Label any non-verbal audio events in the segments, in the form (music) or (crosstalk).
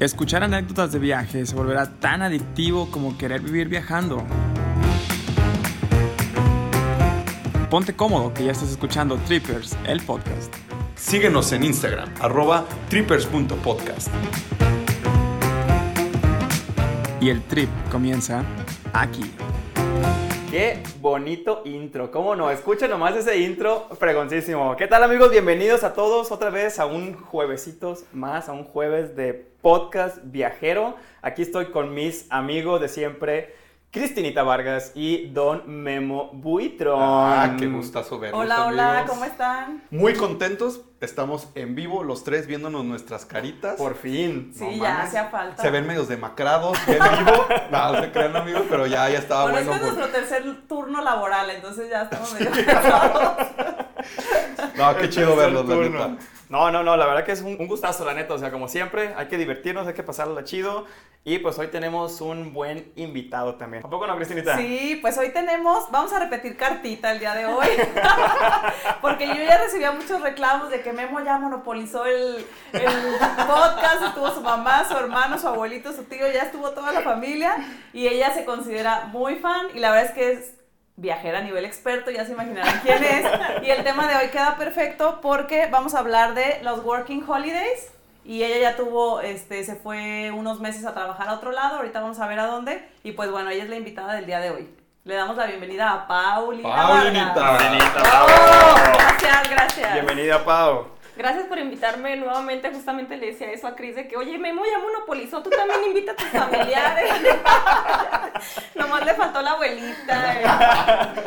Escuchar anécdotas de viaje se volverá tan adictivo como querer vivir viajando. Ponte cómodo que ya estás escuchando Trippers, el podcast. Síguenos en Instagram, arroba trippers.podcast. Y el trip comienza aquí. Qué bonito intro, ¿cómo no? Escucha nomás ese intro fregoncísimo. ¿Qué tal amigos? Bienvenidos a todos otra vez a un juevesitos más, a un jueves de podcast viajero. Aquí estoy con mis amigos de siempre, Cristinita Vargas y Don Memo Buitrón. Ah, qué gustazo verlos, Hola, hola. ¿cómo están? Muy contentos, estamos en vivo los tres viéndonos nuestras caritas. Por fin. Sí, No ya hacía falta. Se ven medios demacrados en vivo. no, (laughs) no se crean amigos, pero ya, ya estaba bueno, bueno. este es por- nuestro tercer turno laboral, entonces ya estamos medio cansados. (laughs) No, qué chido verlos, la neta. No, no, no, la verdad que es un, gustazo, la neta. O sea, como siempre, hay que divertirnos, hay que pasarla chido. Y pues hoy tenemos un buen invitado también. ¿A poco no, Cristinita? Sí, pues hoy tenemos, vamos a repetir cartita el día de hoy, (laughs) porque yo ya recibía muchos reclamos de que Memo ya monopolizó el, el podcast, estuvo su mamá, su hermano, su abuelito, su tío, ya estuvo toda la familia y ella se considera muy fan y la verdad es que es viajera a nivel experto, ya se imaginarán quién es. Y el tema de hoy queda perfecto porque vamos a hablar de los working holidays. Y ella ya tuvo, este, se fue unos meses a trabajar a otro lado, ahorita vamos a ver a dónde. Y pues bueno, ella es la invitada del día de hoy. Le damos la bienvenida a Paulina. Paulinita. Vargas. Paulinita, Oh, Pau. gracias, gracias. Bienvenida, Pau. Gracias por invitarme nuevamente. Justamente le decía eso a Cris de que, oye, Memo ya monopolizó, tú también invita a tus familiares. (laughs) Nomás le faltó la abuelita. eh.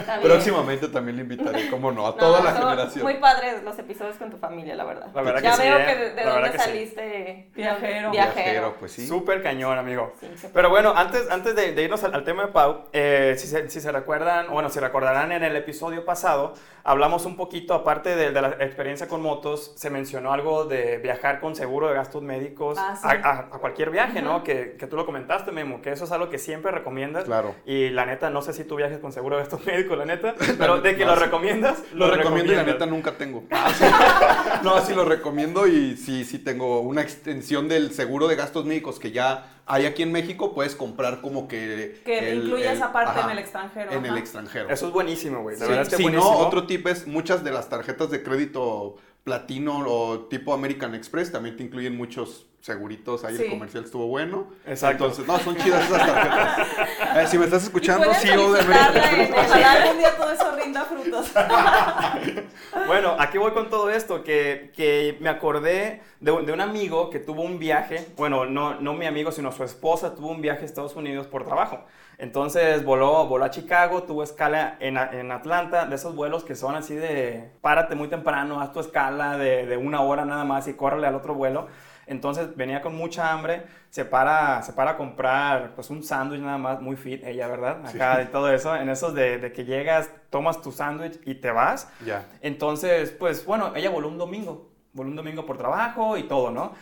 También. Próximamente también le invitaré, como no, a toda No, la generación. Muy padres los episodios con tu familia, la verdad. La verdad ya que sí, veo ¿eh? que de, de La verdad dónde que sí. saliste Viajero. Viajero. pues sí. Súper cañón, amigo. Sí, sí. Pero bueno, antes, antes de, de irnos al, al tema de Pau, eh, si, se, si se recuerdan, bueno, si recordarán en el episodio pasado, hablamos un poquito, aparte de, de la experiencia con motos, se mencionó algo de viajar con seguro de gastos médicos Ah, sí. a, a- a cualquier viaje, ¿no? Que, que tú lo comentaste, Memo, que eso es algo que siempre recomiendas. Claro. Y la neta, no sé si tú viajes con seguro de gastos (laughs) médicos, la neta, pero de que No, lo sí. recomiendas, Lo recomiendo y la neta nunca tengo. (laughs) (laughs) no, sí lo recomiendo y sí, sí tengo una extensión del seguro de gastos médicos que ya hay aquí en México. Puedes comprar como que... Que el- incluye el- esa parte ajá, en el extranjero. En el extranjero. Eso es buenísimo, güey. La Sí, verdad es que si buenísimo. no, otro tip es muchas de las tarjetas de crédito platino o tipo American Express también te incluyen muchos seguritos. Ahí Sí. el comercial estuvo bueno. Exacto. Entonces, no, son chidas esas tarjetas. (laughs) Eh, si me estás escuchando, pueden sí, o de American Express. Ojalá algún día todo eso rinda frutos. (laughs) Bueno, aquí voy con todo esto, que, que me acordé de, un- de un amigo que tuvo un viaje, bueno, no, no mi amigo, sino su esposa tuvo un viaje a Estados Unidos por trabajo. Entonces voló, voló a Chicago, tuvo escala en, en Atlanta, de esos vuelos que son así de, párate muy temprano, haz tu escala de, de una hora nada más y córrele al otro vuelo. Entonces venía con mucha hambre, se para, se para a comprar pues un sándwich nada más, muy fit ella, ¿verdad? Acá de todo eso, en esos de, de que llegas, tomas tu sándwich y te vas. Ya. Entonces, pues bueno, ella voló un domingo, voló un domingo por trabajo y todo, ¿no?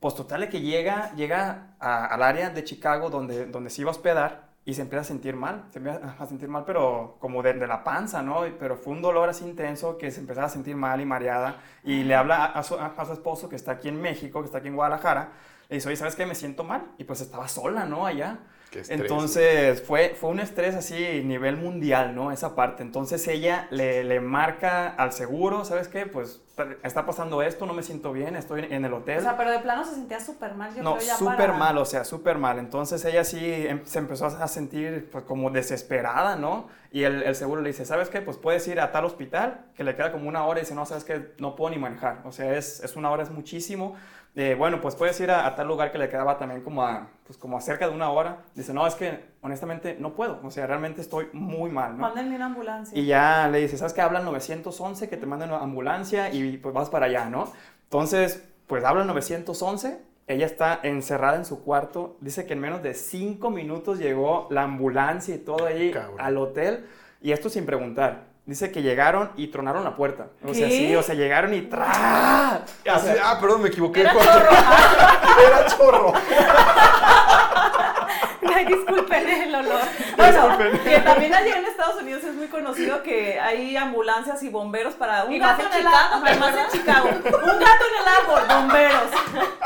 Pues total que llega, llega a- al área de Chicago donde, donde se iba a hospedar y se empieza a sentir mal, se empieza a sentir mal, pero como de, de la panza, ¿no? Pero fue un dolor así intenso que se empezaba a sentir mal y mareada y le habla a, a su, a su esposo que está aquí en México, que está aquí en Guadalajara, le dice, oye, ¿sabes qué? Me siento mal. Y pues estaba sola, ¿no? Allá. Qué estrés. Entonces fue, fue un estrés así nivel mundial, ¿no? Esa parte. Entonces ella le, le marca al seguro, ¿sabes qué? Pues está pasando esto, no me siento bien, estoy en el hotel. O sea, pero de plano se sentía súper mal, yo no, súper para- mal, o sea, súper mal. Entonces ella sí em- se empezó a sentir pues como desesperada, ¿no? Y el, el seguro le dice, ¿sabes qué? Pues puedes ir a tal hospital, que le queda como una hora y dice, no, ¿sabes qué? No puedo ni manejar. O sea, es, es una hora, es muchísimo. Eh, bueno, pues puedes ir a, a tal lugar que le quedaba también como a, pues como a cerca de una hora. Dice, no, es que honestamente no puedo. O sea, realmente estoy muy mal, ¿no? Mándenme una ambulancia. Y ya le dice, ¿sabes qué? Habla al 911, que te manden una ambulancia y pues vas para allá, ¿no? Entonces, pues habla al 911, ella está encerrada en su cuarto, dice que en menos de cinco minutos llegó la ambulancia y todo ahí Cabrón. al hotel, y esto sin preguntar. Dice que llegaron y tronaron la puerta. O sea, sí, o sea, llegaron y ¡tra! Ah, perdón, me equivoqué. Era chorro. (laughs) Era chorro. (laughs) Ay, disculpen el olor. (laughs) Bueno, que también allá en Estados Unidos es muy conocido que hay ambulancias y bomberos para un Y gato en el árbol, más en Chicago, un gato en el árbol, bomberos.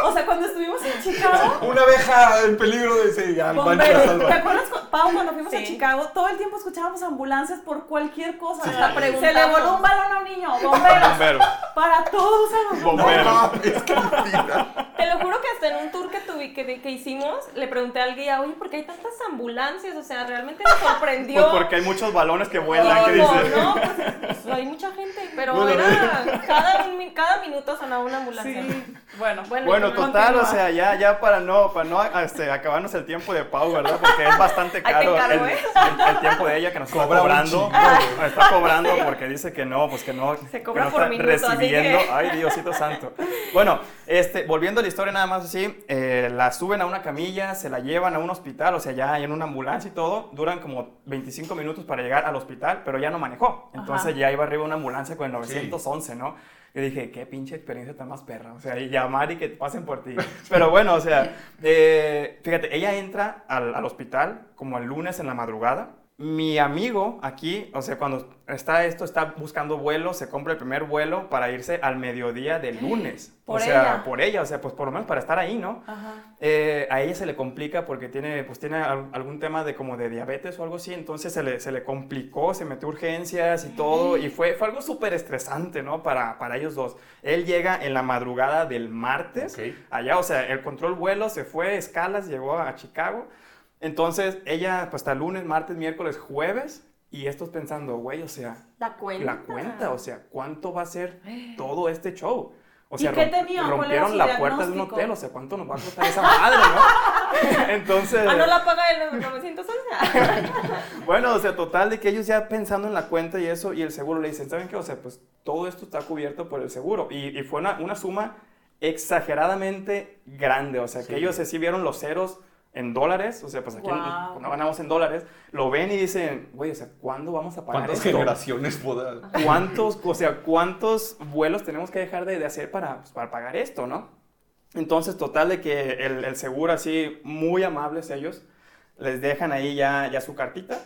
O sea, cuando estuvimos en Chicago, Una abeja en peligro de ese al. ¿Te acuerdas, cu- Pau, cuando fuimos a. Chicago? Todo el tiempo escuchábamos ambulancias por cualquier cosa. Sí. Hasta Preguntamos. Se le voló un balón a un niño. Bomberos. Bombero. Para todos a los Bombero. No mames, qué mentira. Te lo juro que hasta en un tour que, tuvi- que, que hicimos, le pregunté al guía, oye, ¿por qué hay tantas ambulancias? O sea, realmente me sorprendió. Pues porque hay muchos balones que vuelan, ¿qué ¿Cómo? dices? No, pues, pues, hay mucha gente, pero Bueno, era cada, un mi- cada minuto sonaba una ambulancia. Sí. Bueno, Bueno, Bueno, total, continúa. o sea, ya, ya para no, para no este, acabarnos el tiempo de Pau, ¿verdad? Porque es bastante Encargo, el, ¿eh? el- el tiempo de ella que nos está Cobra cobrando. chingo. Nos está cobrando porque dice que no, pues que no. Se que cobra no por está minuto, así recibiendo. que- Ay, Diosito santo. Bueno, este, volviendo a la historia nada más así, eh, la suben a una camilla, se la llevan a un hospital, o sea, ya en una ambulancia y todo, duran como 25 minutos para llegar al hospital, pero ya no manejó. Entonces Ajá. ya iba arriba una ambulancia con el 911, ¿no? Yo dije, qué pinche experiencia tan más perra. O sea, y llamar y que pasen por ti. (laughs) Pero bueno, o sea, eh, fíjate, ella entra al, al hospital como el lunes en la madrugada. Mi amigo aquí, o sea, cuando está esto, está buscando vuelo, se compra el primer vuelo para irse al mediodía del (gasps) lunes. Por o sea, ella. por ella, o sea, pues por lo menos para estar ahí, ¿no? Ajá. Eh, a ella se le complica porque tiene, pues tiene al- algún tema de como de diabetes o algo así, entonces se le, se le complicó, se metió urgencias y todo, y fue, fue algo súper estresante, ¿no? Para, para ellos dos. Él llega en la madrugada del martes, allá, o sea, el control vuelo se fue, escalas, llegó a Chicago, entonces ella, pues hasta lunes, martes, miércoles, jueves, y estos pensando, güey, o sea, La cuenta. la cuenta, o sea, ¿cuánto va a ser (gasps) todo este show? O ¿Y sea, rompieron la puerta de un hotel, o sea, ¿cuánto nos va a costar esa madre, no? (laughs) Entonces, Ah, no la paga el 911. (laughs) bueno, o sea, total de que ellos ya pensando en la cuenta y eso, y el seguro le dicen, ¿saben qué? O sea, pues todo esto está cubierto por el seguro. Y, y fue una, una suma exageradamente grande, o sea, que ellos sí vieron los ceros en dólares, o sea, pues aquí Guau. no, ganamos en dólares, lo ven y dicen, güey, o sea, ¿cuándo vamos a pagar ¿Cuántas esto? generaciones podrá? ¿Cuántos, o sea, cuántos vuelos tenemos que dejar de, de hacer para, pues, para pagar esto, no? Entonces, total de que el, el seguro así, muy amables ellos, les dejan ahí ya, ya su cartita,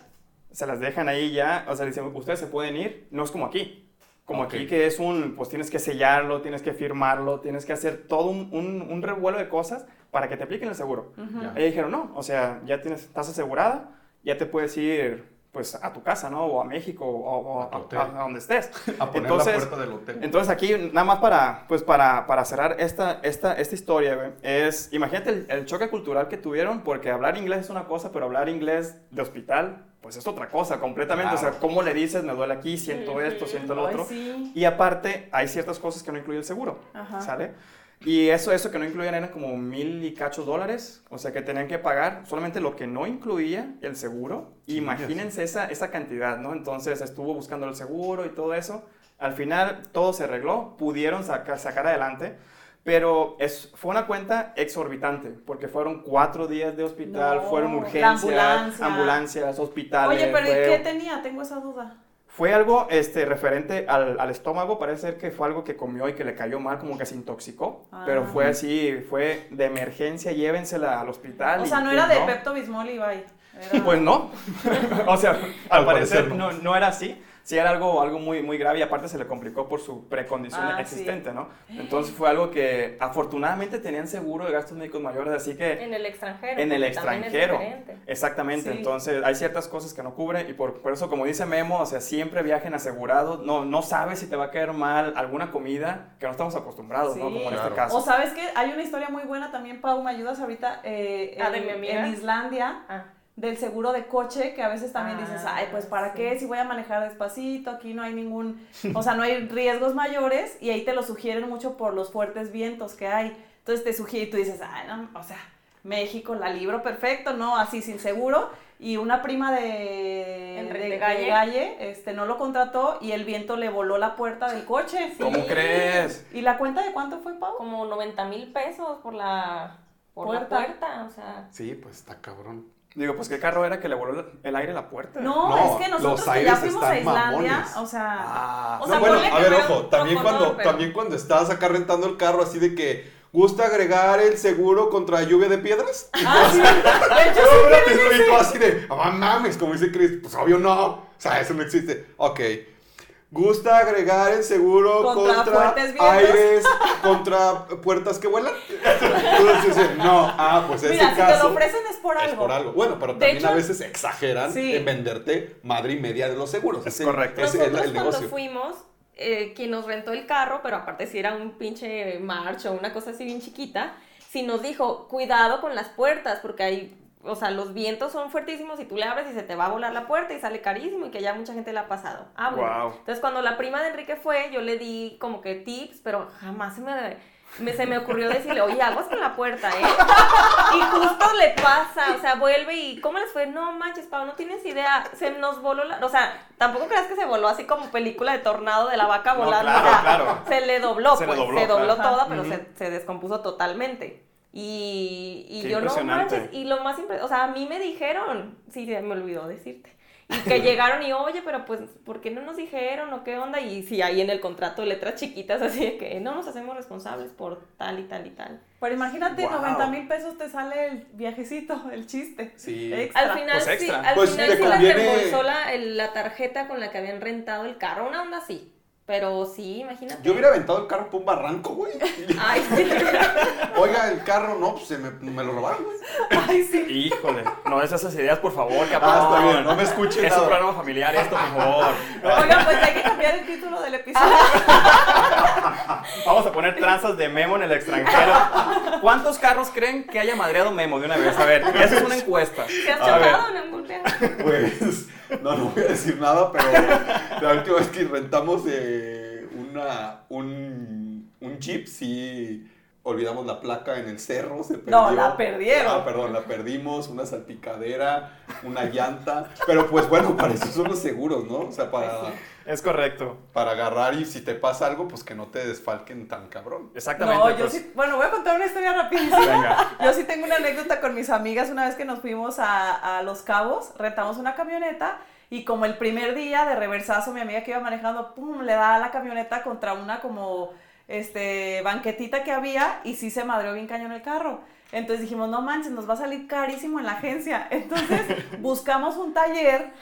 se las dejan ahí ya, o sea, dicen, ustedes se pueden ir, no es como aquí. Como aquí que es un, pues tienes que sellarlo, tienes que firmarlo, tienes que hacer todo un, un, un revuelo de cosas para que te apliquen el seguro. Ya. Ellos dijeron, no, o sea, ya tienes, estás asegurada, ya te puedes ir, pues, a tu casa, ¿no? O a México, o, o A a, a- donde estés. (laughs) A poner Entonces- la puerta del hotel. Entonces aquí, nada más para, pues para, para cerrar esta, esta, esta historia, güey, es, imagínate el, el choque cultural que tuvieron, porque hablar inglés es una cosa, pero hablar inglés de hospital, pues es otra cosa completamente. O sea, Claro. ¿cómo le dices, me duele aquí, siento esto, siento lo Ay, otro? sí. Y aparte, hay ciertas cosas que no incluye el seguro, Ajá. ¿sale? Y eso, eso que no incluían eran como mil y cachos dólares, o sea que tenían que pagar solamente lo que no incluía el seguro. Sí, Imagínense esa, esa cantidad, ¿no? Entonces estuvo buscando el seguro y todo eso. Al final todo se arregló, pudieron sacar, sacar adelante, pero es, fue una cuenta exorbitante, porque fueron cuatro días de hospital, No, fueron urgencias, ambulancia. ambulancias, hospitales. Oye, pero ¿y fue- qué tenía? Tengo esa duda. Fue algo este, referente al, al estómago, parece ser que fue algo que comió y que le cayó mal, como que se intoxicó, Ah. pero fue así, fue de emergencia, llévensela al hospital. O y sea, no pues, era de Pepto Bismol y bye. Era- Pues no, (laughs) (laughs) o sea, al, Al parecer, parecer no. no. no era así, sí era algo, algo muy, muy grave y aparte se le complicó por su precondición Ah, existente, ¿no? Entonces fue algo que afortunadamente tenían seguro de gastos médicos mayores, así que... En el extranjero. En el extranjero. Exactamente, Sí. entonces hay ciertas cosas que no cubre y por, por eso como dice Memo, o sea, siempre viajen asegurados, no, no sabes si te va a caer mal alguna comida que no estamos acostumbrados, ¿no? Como en Claro. este caso. O sabes que hay una historia muy buena también, Pau, ¿me ayudas ahorita? Eh, Ah, en, ¿de mi amiga? en Islandia, Ah. Del seguro de coche, que a veces también Ah, dices, ay, pues ¿para sí. qué? Si voy a manejar despacito, aquí no hay ningún, o sea, no hay riesgos mayores, y ahí te lo sugieren mucho por los fuertes vientos que hay. Entonces te sugiere y tú dices, ay, no, o sea, México, la libro perfecto, ¿no? Así sin seguro. Y una prima de, de, Galle. Galle, este, no lo contrató y el viento le voló la puerta del coche. ¿Cómo crees? ¿Y la cuenta de cuánto fue, Pau? Como 90 mil pesos por la, por Puerta. la puerta. O sea, Sí, pues está cabrón. Digo, pues qué carro era que le voló el aire a la puerta. No, No, es que los nosotros que aires ya fuimos a están Islandia, mamones. o sea, Ah, O No, sea, bueno, ponle a ver, ojo, también cuando, pero- también cuando estás acá rentando el carro así de que gusta agregar el seguro contra lluvia de piedras. ah, sí, de hecho Yo sí (laughs) así de, ah, mames, como dice Chris, pues obvio no. O sea, eso no existe. Ok. ¿Gusta agregar el seguro Contra aires, (laughs) contra puertas que vuelan? Entonces dicen, no, ah, pues ese Mira, si te caso lo ofrecen es por es algo. por algo. Bueno, pero también hecho- a veces exageran Sí. en venderte madre y media de los seguros. Es Ese- correcto. Ese es el, Nosotros cuando fuimos, eh, quien nos rentó el carro, pero aparte si era un pinche march o una cosa así bien chiquita, sí nos dijo, cuidado con las puertas, porque hay, o sea, los vientos son fuertísimos y tú le abres y se te va a volar la puerta y sale carísimo y que ya mucha gente le ha pasado. Ah, bueno. Guau. Entonces cuando la prima de Enrique fue, yo le di como que tips, pero jamás se me... me- se me ocurrió decirle, oye, aguas con la puerta, ¿eh? Y justo le pasa, o sea, vuelve y, ¿cómo les fue? No manches, Pau, no tienes idea, se nos voló la, o sea, tampoco creas que se voló así como película de tornado de la vaca No, volando, claro, o sea, claro. se le dobló, Se le pues, dobló, se dobló claro. toda, pero se descompuso totalmente. Y, y yo no impresionante. manches, y lo más impre- o sea, a mí me dijeron, sí, se me olvidó decirte. Y que (laughs) llegaron y, oye, pero pues, ¿por qué no nos dijeron o qué onda? Y sí, ahí en el contrato letras chiquitas, (laughs) así de que no nos hacemos responsables por tal y tal y tal. Pero imagínate, Wow. 90 mil pesos te sale el viajecito, el chiste. Sí. Extra. Al final Pues sí, extra. al Pues final te sí conviene- les reembolsó la, el- la tarjeta con la que habían rentado el carro, una onda así. Pero sí, imagínate. Yo hubiera aventado el carro por un barranco, güey. Ay, sí. (laughs) Oiga, el carro, no, pues se me, me lo robaron, güey. Ay, sí. Híjole, no des esas ideas, por favor, Ah, capaz. está bien, no me escuchen Es un programa familiar esto, por favor. Oigan, pues hay que cambiar el título del episodio. Vamos a poner tranzas de Memo en el extranjero. ¿Cuántos carros creen que haya madreado Memo de una vez? A ver, esa es una encuesta. ¿Te has chocado en algún viaje? Pues, no, no voy a decir nada, pero la última vez que rentamos eh, una, un, un Jeep, sí olvidamos la placa en el cerro, se perdió. No, la perdieron. Ah, perdón, la perdimos, una salpicadera, una llanta, pero pues bueno, (laughs) para eso son los seguros, ¿no? O sea, para, Es correcto. para agarrar y si te pasa algo, pues que no te desfalquen tan cabrón. Exactamente. No, yo pues, sí. Bueno, voy a contar una historia rapidísima. (laughs) Venga. Yo sí tengo una anécdota con mis amigas una vez que nos fuimos a, a Los Cabos, rentamos una camioneta y como el primer día de reversazo, mi amiga que iba manejando, pum, le da la camioneta contra una como este banquetita que había y sí se madreó bien cañón el carro. Entonces dijimos, no manches, nos va a salir carísimo en la agencia. (laughs) Entonces buscamos un taller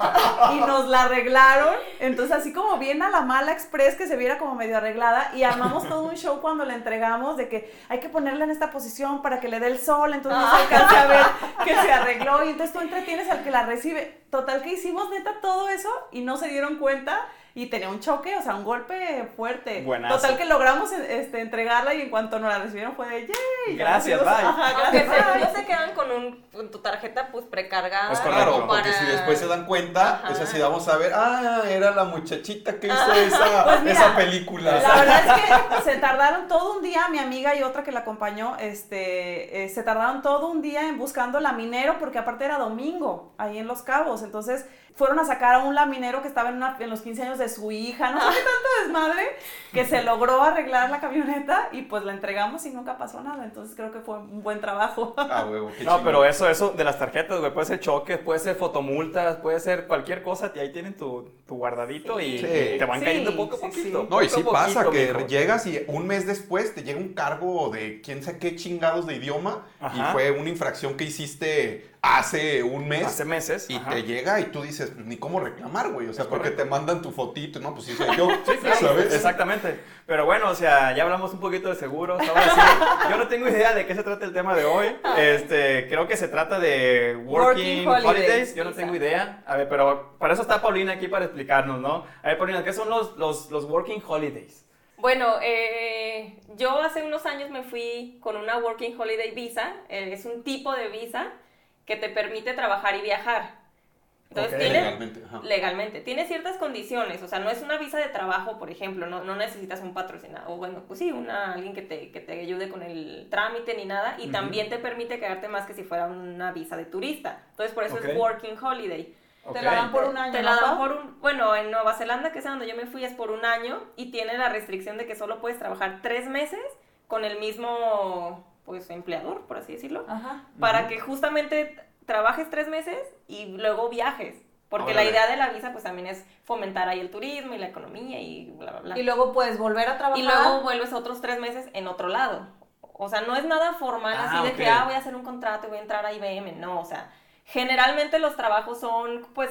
y nos la arreglaron. Entonces así como bien a la mala express que se viera como medio arreglada y armamos todo un show cuando la entregamos de que hay que ponerla en esta posición para que le dé el sol, entonces no se alcance a ver que se arregló y entonces tú entretienes al que la recibe. Total que hicimos neta todo eso y no se dieron cuenta y tenía un choque, o sea, un golpe fuerte. Buenazo. Total que logramos este, entregarla y en cuanto nos la recibieron fue de ¡yay! Ya Gracias, bye. Ajá, Aunque gracias, bye. se quedan con, un, con tu tarjeta pues precargada. Es correcto. Claro, porque si después se dan cuenta, Ajá. es así, vamos a ver, ah, era la muchachita que hizo Ah, esa, (laughs) pues mira, esa película. La verdad es que (laughs) se tardaron todo un día, mi amiga y otra que la acompañó, este, eh, se tardaron todo un día en buscando laminero, porque aparte era domingo, ahí en Los Cabos, entonces fueron a sacar a un laminero que estaba en, una- en los 15 años de su hija, no sé qué tanto desmadre, que se logró arreglar la camioneta y pues la entregamos y nunca pasó nada, entonces creo que fue un buen trabajo. Ah, huevo, qué No, pero eso, eso de las tarjetas, güey, puede ser choques, puede ser fotomultas, puede ser cualquier cosa, y ahí tienen tu, tu guardadito y, Sí. y te van Sí, cayendo poco a sí, poquito. sí. No, y sí pasa poquito, que mijo. llegas y un mes después te llega un cargo de quién sabe qué chingados de idioma Ajá. y fue una infracción que hiciste hace un mes. Hace meses. Y ajá. te llega y tú dices, ni cómo reclamar, güey. O sea, Es porque correcto. te mandan tu fotito, ¿no? Pues sí, soy yo. (laughs) Sí, claro, ¿Sabes? Exactamente. Pero bueno, o sea, ya hablamos un poquito de seguros. Ahora sí, yo no tengo idea de qué se trata el tema de hoy. Este, creo que se trata de working, Working holidays, holidays. Yo no tengo idea. A ver, pero para eso está Paulina aquí para explicarnos, ¿no? A ver, Paulina, ¿qué son los, los, los working holidays? Bueno, eh, yo hace unos años me fui con una Working Holiday Visa. eh, es un tipo de visa que te permite trabajar y viajar. Entonces, tiene, Legalmente, ajá. legalmente. Tiene ciertas condiciones, o sea, no es una visa de trabajo, por ejemplo, no, no necesitas un patrocinado, o bueno, pues sí, una, alguien que te, que te ayude con el trámite ni nada, y también te permite quedarte más que si fuera una visa de turista. Entonces, por eso es Working Holiday. Te la dan por un año, Te ¿no, la dan por un, bueno, en Nueva Zelanda, que es donde yo me fui, es por un año y tiene la restricción de que solo puedes trabajar tres meses con el mismo, pues, empleador, por así decirlo, Ajá. para que justamente trabajes tres meses y luego viajes. Porque Órale. la idea de la visa, pues, también es fomentar ahí el turismo y la economía y bla, bla, bla. Y luego puedes volver a trabajar. Y luego vuelves otros tres meses en otro lado. O sea, no es nada formal Ah, así de que, ah, voy a hacer un contrato y voy a entrar a IBM. No, o sea, generalmente los trabajos son, pues,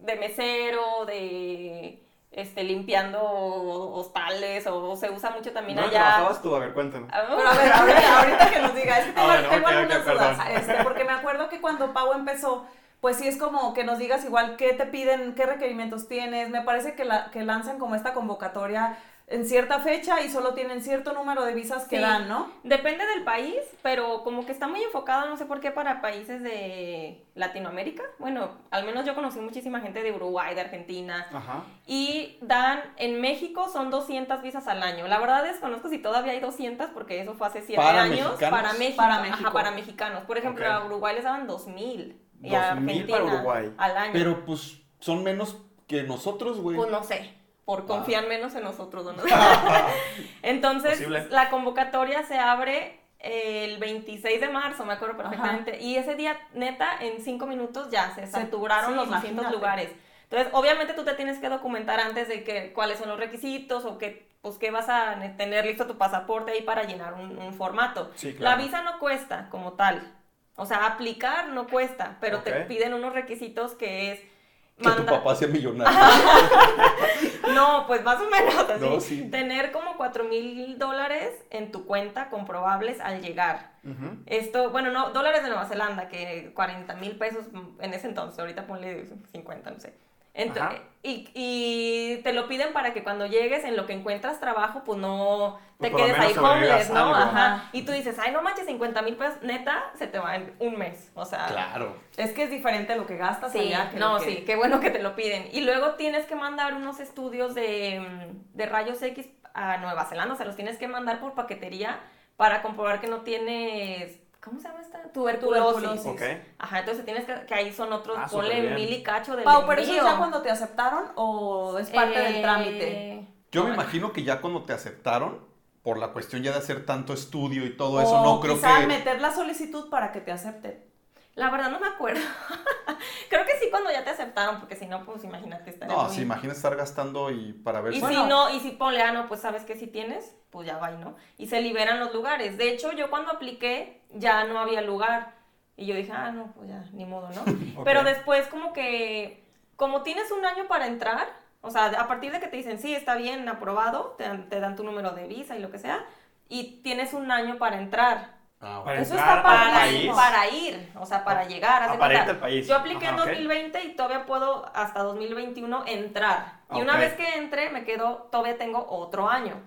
de mesero, de este, limpiando hostales o, se usa mucho también ¿Dónde allá. trabajabas tú? A ver, cuéntame. Ah, Pero a ver, ahorita, ahorita que nos diga, es que (laughs) tengo, Ah, bueno, tengo algunas dudas, este, porque me acuerdo que cuando Pau empezó, pues sí es como que nos digas igual qué te piden, qué requerimientos tienes, me parece que, la, que lanzan como esta convocatoria en cierta fecha y solo tienen cierto número de visas que Sí. dan, ¿no? Depende del país, pero como que está muy enfocado, no sé por qué, para países de Latinoamérica. Bueno, al menos yo conocí muchísima gente de Uruguay, de Argentina. Ajá. Y dan, en México son 200 visas al año. La verdad desconozco si todavía hay 200 porque eso fue hace 7 ¿Para años. mexicanos? Para México. Para Ajá, México. para mexicanos. Por ejemplo, a Uruguay les daban 2000. Y a 2000 para Argentina Uruguay. al año. Pero pues son menos que nosotros, güey. Pues no sé, por Ah. confiar menos en nosotros. ¿no? (laughs) (laughs) Entonces, Posible. la convocatoria se abre el 26 de marzo, me acuerdo perfectamente. Y ese día, neta, en cinco minutos ya se saturaron sí, los 200 imagínate. lugares. Entonces, obviamente tú te tienes que documentar antes de que cuáles son los requisitos o que, pues, que vas a ne- tener listo tu pasaporte ahí para llenar un, un formato. Sí, claro. La visa no cuesta como tal. O sea, aplicar no cuesta, pero te piden unos requisitos que es... que tu papá sea millonario. (laughs) no, pues más o menos así. No, sí. Tener como 4 mil dólares en tu cuenta comprobables al llegar. Esto, bueno, no, dólares de Nueva Zelanda, que 40 mil pesos en ese entonces, ahorita ponle 50, no sé. Ento- Ajá. y, y te lo piden para que cuando llegues en lo que encuentras trabajo, pues no Pues te por lo quedes ahí homeless, ¿no? algo. Ajá. Y tú dices, ay, no manches, 50 mil pesos, neta, se te va en un mes. O sea, claro. Es que es diferente lo que gastas Sí, allá que no, lo que- sí, qué bueno que te lo piden. Y luego tienes que mandar unos estudios de, de rayos X a Nueva Zelanda, o sea, los tienes que mandar por paquetería para comprobar que no tienes, ¿cómo se llama esta? Tuberculosis. Tuberculosis. Ok. Ajá, entonces tienes que, que ahí son otros, Ah, ponle mil y cacho del Pau, pero eso es ya cuando te aceptaron o es parte del Eh, trámite. Yo me bueno. imagino que ya cuando te aceptaron, por la cuestión ya de hacer tanto estudio y todo eso, no creo quizá que... meter la solicitud para que te acepten. La verdad no me acuerdo. (laughs) Creo que sí cuando ya te aceptaron, porque si no, pues imagínate estar No, si imaginas estar gastando y para ver Y si... Bueno. si no, y si ponle, ah, no, pues sabes que si tienes, pues ya va, ¿no? Y se liberan los lugares. De hecho, yo cuando apliqué ya no había lugar. Y yo dije, ah, no, pues ya, ni modo, ¿no? (laughs) Pero después como que, como tienes un año para entrar, o sea, a partir de que te dicen, sí, está bien, aprobado, te dan, te dan tu número de visa y lo que sea, y tienes un año para entrar. Ah, Eso entrar está al Para país. ir, para ir, o sea, para llegar. de para al país. Yo apliqué en Ajá, ok. 2020 y todavía puedo hasta 2021 entrar. Y una Ok. vez que entre, me quedo, todavía tengo otro año.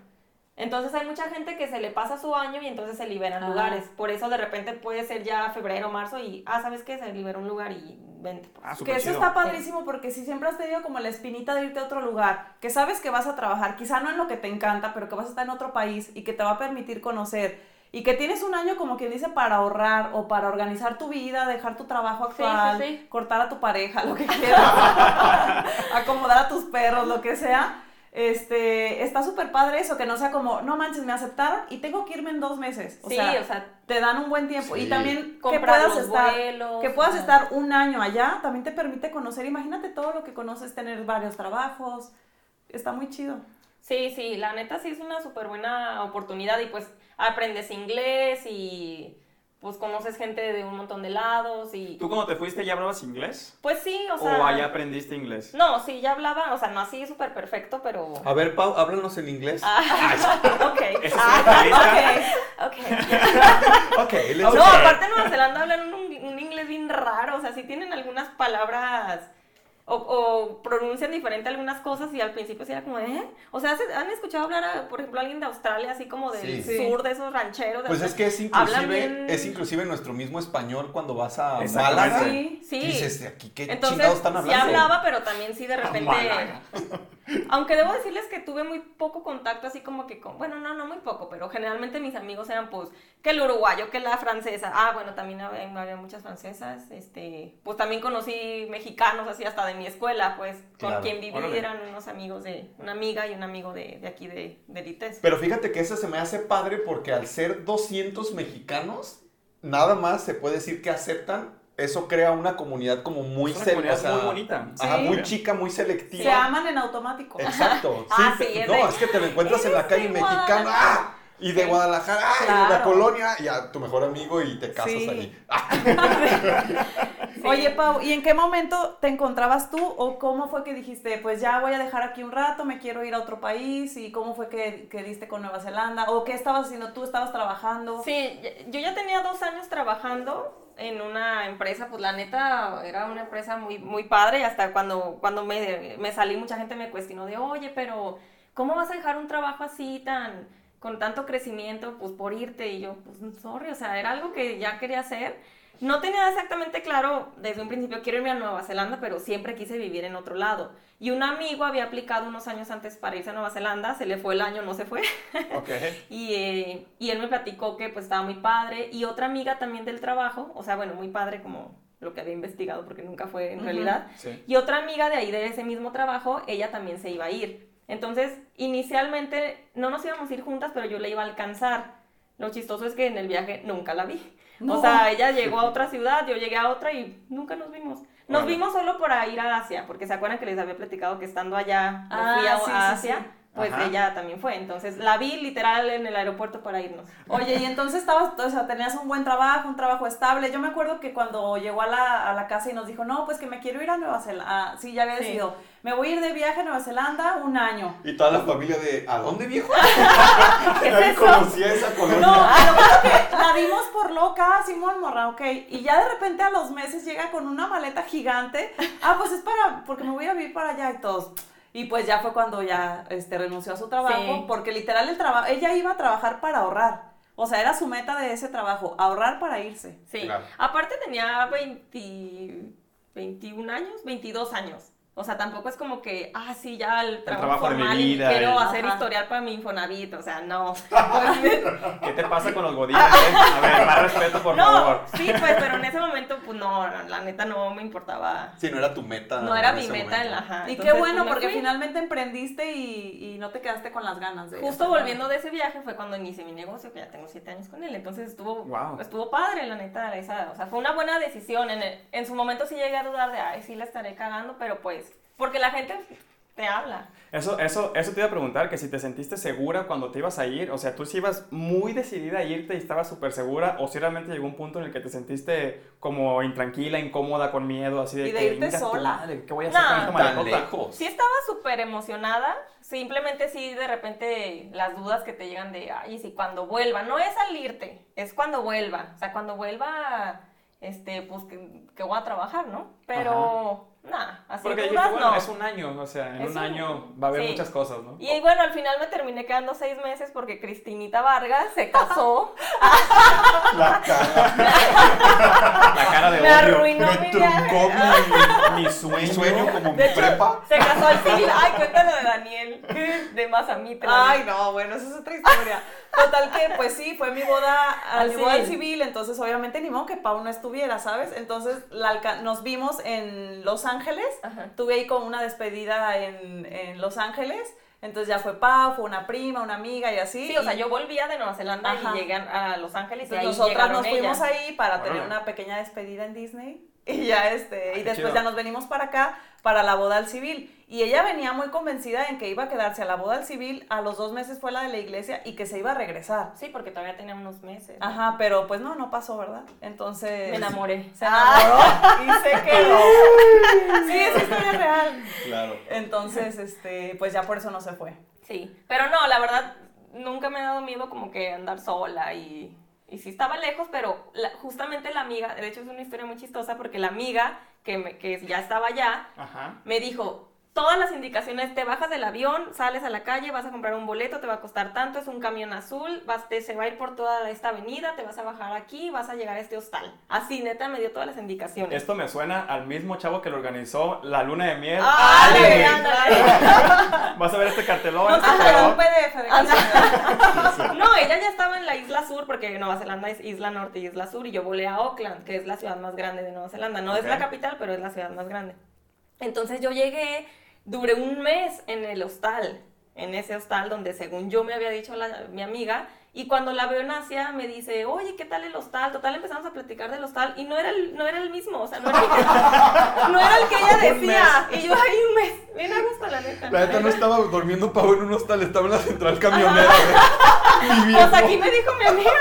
Entonces hay mucha gente que se le pasa su año y entonces se liberan Ah. lugares. Por eso de repente puede ser ya febrero, marzo y, ah, ¿sabes qué? Se liberó un lugar y vente. pues. Ah, Que eso chido. está padrísimo porque si siempre has tenido como la espinita de irte a otro lugar, que sabes que vas a trabajar, quizá no en lo que te encanta, pero que vas a estar en otro país y que te va a permitir conocer y que tienes un año como quien dice para ahorrar o para organizar tu vida, dejar tu trabajo Sí, sí, actual, sí. cortar a tu pareja, lo que quieras, (laughs) acomodar a tus perros, lo que sea. Este, está súper padre eso, que no sea como, no manches, me aceptaron y tengo que irme en dos meses. O sí, sea, o sea, te dan un buen tiempo. Sí. Y también que puedas los estar, vuelos. que puedas o sea. estar un año allá, también te permite conocer. Imagínate todo lo que conoces, tener varios trabajos. Está muy chido. Sí, sí, la neta sí es una súper buena oportunidad y pues aprendes inglés y pues conoces gente de un montón de lados y... ¿Tú cuando te fuiste ya hablabas inglés? Pues sí, o sea... ¿O allá aprendiste inglés? No, sí, ya hablaba, o sea, no así súper perfecto, pero... A ver, Pau, háblanos en inglés. Ah, (laughs) (laughs) ok. ¿Esa es Ah, ok, ok. (laughs) Ok, let's No, aparte en Nueva Zelanda hablan un, un inglés bien raro, o sea, sí tienen algunas palabras o, o pronuncian diferente algunas cosas y al principio sí era como, ¿eh? O sea, ¿se- ¿han escuchado hablar, a, por ejemplo, a alguien de Australia, así como del Sí. sur, de esos rancheros? de Pues es que es inclusive, bien- es inclusive nuestro mismo español cuando vas a. Málaga. Sí. Sí. Dices, ¿de aquí qué Entonces, chingados están sí hablando? hablaba, pero también sí de repente... Aunque debo decirles que tuve muy poco contacto, así como que con... Bueno, no, no muy poco, pero generalmente mis amigos eran pues que el uruguayo, que la francesa. Ah, bueno, también había, había muchas francesas. Este, pues también conocí mexicanos, así hasta de mi escuela, pues con Claro. quien viví Órale. eran unos amigos de... Una amiga y un amigo de, de aquí de, de Lites. Pero fíjate que eso se me hace padre porque al ser 200 mexicanos, nada más se puede decir que aceptan. Eso crea una comunidad como muy Es una sel- comunidad o sea, muy bonita. ajá, Sí. muy chica, muy selectiva. Se aman en automático. Exacto. (laughs) Ah, sí, sí, te- es no, de- es que te lo encuentras en la "Eres calle mexicana. Guadalajara". ¡ah! Y de. Guadalajara, ¡ah! y de la colonia, y a tu mejor amigo y te casas Sí. allí. (laughs) (laughs) Oye, Pau, ¿y en qué momento te encontrabas tú o cómo fue que dijiste, pues ya voy a dejar aquí un rato, me quiero ir a otro país? ¿Y cómo fue que, que diste con Nueva Zelanda? ¿O qué estabas haciendo tú? ¿Estabas trabajando? Sí, yo ya tenía dos años trabajando en una empresa, pues la neta era una empresa muy, muy padre hasta cuando, cuando me, me salí mucha gente me cuestionó de, oye, pero ¿cómo vas a dejar un trabajo así tan, con tanto crecimiento, pues por irte? Y yo, pues sorry, o sea, era algo que ya quería hacer. No tenía exactamente claro desde un principio, quiero irme a Nueva Zelanda, pero siempre quise vivir en otro lado. Y un amigo había aplicado unos años antes para irse a Nueva Zelanda, se le fue el año, no se fue. (laughs) Ok. Y, eh, y él me platicó que pues estaba muy padre. Y otra amiga también del trabajo, o sea, bueno, muy padre como lo que había investigado porque nunca fue en realidad. Sí. Y otra amiga de ahí, de ese mismo trabajo, ella también se iba a ir. Entonces, inicialmente no nos íbamos a ir juntas, pero yo la iba a alcanzar. Lo chistoso es que en el viaje nunca la vi. No. O sea, ella llegó a otra ciudad, yo llegué a otra y nunca nos vimos. Nos vimos solo para ir a Asia, porque se acuerdan que les había platicado que estando allá me Ah, fui a, sí, a sí, Asia, sí. Pues Ajá. ella también fue. Entonces la vi literal en el aeropuerto para irnos. Oye, y entonces estabas, o sea, tenías un buen trabajo, un trabajo estable. Yo me acuerdo que cuando llegó a la, a la casa y nos dijo, no, pues que me quiero ir a Nueva Zelanda. sí, ya había Sí. decidido, me voy a ir de viaje a Nueva Zelanda un año. Y toda la familia de, ¿a dónde viejo? (laughs) ¿Qué es Nadie eso? conocía esa colonia. No, a lo mejor que la dimos por loca, Simón Morra, ok. Y ya de repente a los meses llega con una maleta gigante. Ah, pues es para, porque me voy a vivir para allá y todos. Y pues ya fue cuando ya este, renunció a su trabajo, Sí. porque literal el trabajo, ella iba a trabajar para ahorrar. O sea, era su meta de ese trabajo, ahorrar para irse. Sí. Claro. Aparte tenía 20, 21 años, 22 años. O sea, tampoco es como que, ah, sí, ya el trabajo, trabajo de mi formal y vida, quiero el- hacer Ajá. historial para mi Infonavit. O sea, no. (laughs) ¿Qué te pasa con los godines? eh? A ver, más respeto, por (laughs) no, favor. sí, pues, pero en ese momento, pues no, la neta no me importaba. Si no era tu meta. No era mi meta en la ajá. Y Entonces, qué bueno, pues, porque fui. finalmente emprendiste y, y no te quedaste con las ganas de Justo volviendo de ese viaje fue cuando inicié mi negocio, que ya tengo siete años con él. Entonces estuvo, Wow. estuvo padre, la neta. Esa, o sea, fue una buena decisión. En, el- en su momento sí llegué a dudar de, ay, sí la estaré cagando, pero pues, porque la gente te habla. Eso, eso, eso te iba a preguntar, que si te sentiste segura cuando te ibas a ir, o sea, tú sí ibas muy decidida a irte y estabas súper segura, o si realmente llegó un punto en el que te sentiste como intranquila, incómoda, con miedo, así de Y de que, irte "Inga tu sola". ¿qué voy a hacer No. con esta Tan maletota?" lejos. Sí estaba súper emocionada, simplemente sí de repente las dudas que te llegan de, ay, si cuando vuelva, no es salirte, es cuando vuelva, o sea, cuando vuelva, este, pues que, que voy a trabajar, ¿no? Pero, nada, así Porque dudas dijiste, bueno, no. es un año, o sea, en Es un un- año va a haber sí. muchas cosas, ¿no? Y bueno, al final me terminé quedando seis meses porque Cristinita Vargas se casó, (laughs) La cara. La cara de me odio. arruinó Me mi viaje. truncó mi, Mi sueño. mi sueño como mi hecho, prepa. se casó al civil. Ay, cuéntalo de Daniel. De Mazamitla. Ay, no, bueno, esa es otra historia. Total que, pues sí, fue mi boda, Al mi boda al civil. civil, entonces obviamente ni modo que Pau no estuviera, ¿sabes? Entonces la nos vimos en Los Ángeles, Ajá. tuve ahí como una despedida en, en Los Ángeles, entonces ya fue Pau, fue una prima, una amiga y así. Sí, o sea, y- yo volvía de Nueva Zelanda Ajá. y llegué a Los Ángeles y Entonces ahí nosotras nos fuimos ellas. ahí para tener una pequeña despedida en Disney y ya este Ay, y después chido. ya nos venimos para acá para la boda al civil y ella venía muy convencida en que iba a quedarse a la boda al civil a los dos meses fue la de la iglesia y que se iba a regresar Sí, porque todavía tenía unos meses. ajá pero pues no no pasó verdad entonces Me enamoré. (laughs) se enamoró y se (laughs) quedó sí esa historia es real Claro. entonces este pues ya por eso no se fue Sí, pero no, la verdad, nunca me ha dado miedo como que andar sola y, y sí estaba lejos, pero la- justamente la amiga, de hecho es una historia muy chistosa porque la amiga que, me- que ya estaba allá Ajá. me dijo, todas las indicaciones, te bajas del avión, sales a la calle, vas a comprar un boleto, te va a costar tanto, es un camión azul, vas, te, se va a ir por toda esta avenida, te vas a bajar aquí, vas a llegar a este hostal. Así, neta, me dio todas las indicaciones. Esto me suena al mismo chavo que lo organizó la luna de miel. ¡Ah, ándale! (laughs) Vas a ver este cartelón, No, este Ajá, color. un PDF de canciones. No, ella ya estaba en la isla sur, porque Nueva Zelanda es isla norte y isla sur, y yo volé a Auckland, que es la ciudad más grande de Nueva Zelanda. No es la capital, pero es la ciudad más grande. Entonces yo llegué, duré un mes en el hostal, en ese hostal donde según yo me había dicho la- mi amiga, y cuando la veo en Asia me dice, oye, ¿qué tal el hostal? Total, empezamos a platicar del hostal, y no era el, no era el mismo, o sea, no era el que, (laughs) no era el que ella decía. Y yo, ay, un mes, bien a gusto, la neta. La neta no estaba durmiendo Pau en un hostal, estaba en la central camionera. (laughs) Pues aquí me dijo mi amiga.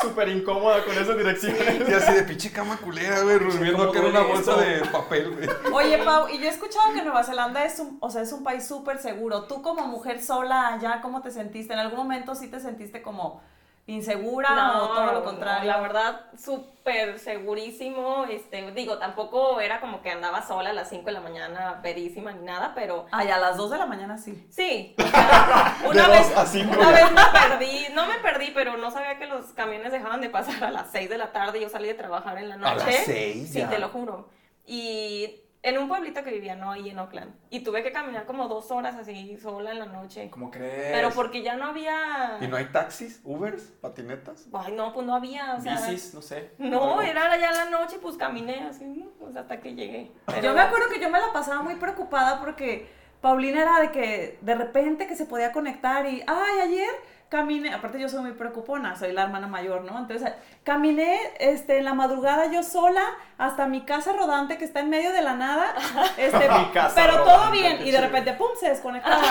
Súper incómoda con esas direcciones. Y así de pinche cama culera, güey, durmiendo acá en una bolsa de papel, güey. Oye, Pau, y yo he escuchado que Nueva Zelanda es un, o sea, es un país súper seguro. Tú como mujer sola allá, ¿cómo te sentiste? ¿En algún momento sí te sentiste como insegura o todo lo contrario? la verdad, súper segurísimo. Este, digo, tampoco era como que andaba sola a las 5 de la mañana, perísima ni nada, pero Ay, a las 2 de la mañana sí. sí. o (laughs) sea, De una vez, a cinco. una vez me perdí, no me perdí, pero no sabía que los camiones dejaban de pasar a las 6 de la tarde y yo salí de trabajar en la noche. las seis, Sí, ya. te lo juro. Y en un pueblito que vivía, no ahí en Oakland. Y tuve que caminar como dos horas así sola en la noche. ¿Cómo crees? Pero porque ya no había. ¿Y no hay taxis, Ubers, patinetas? Ay, no, pues no había. O sea, Bicis, no sé. No, era ya la noche, pues caminé así, ¿no? Pues hasta que llegué. Pero- Yo me acuerdo que yo me la pasaba muy preocupada porque Paulina era de que de repente que se podía conectar y, ay, ayer caminé, aparte yo soy muy preocupona, soy la hermana mayor, ¿no? Entonces, caminé este, en la madrugada yo sola hasta mi casa rodante que está en medio de la nada, (laughs) este, Mi casa pero todo bien, y de repente, pum, se desconectaba.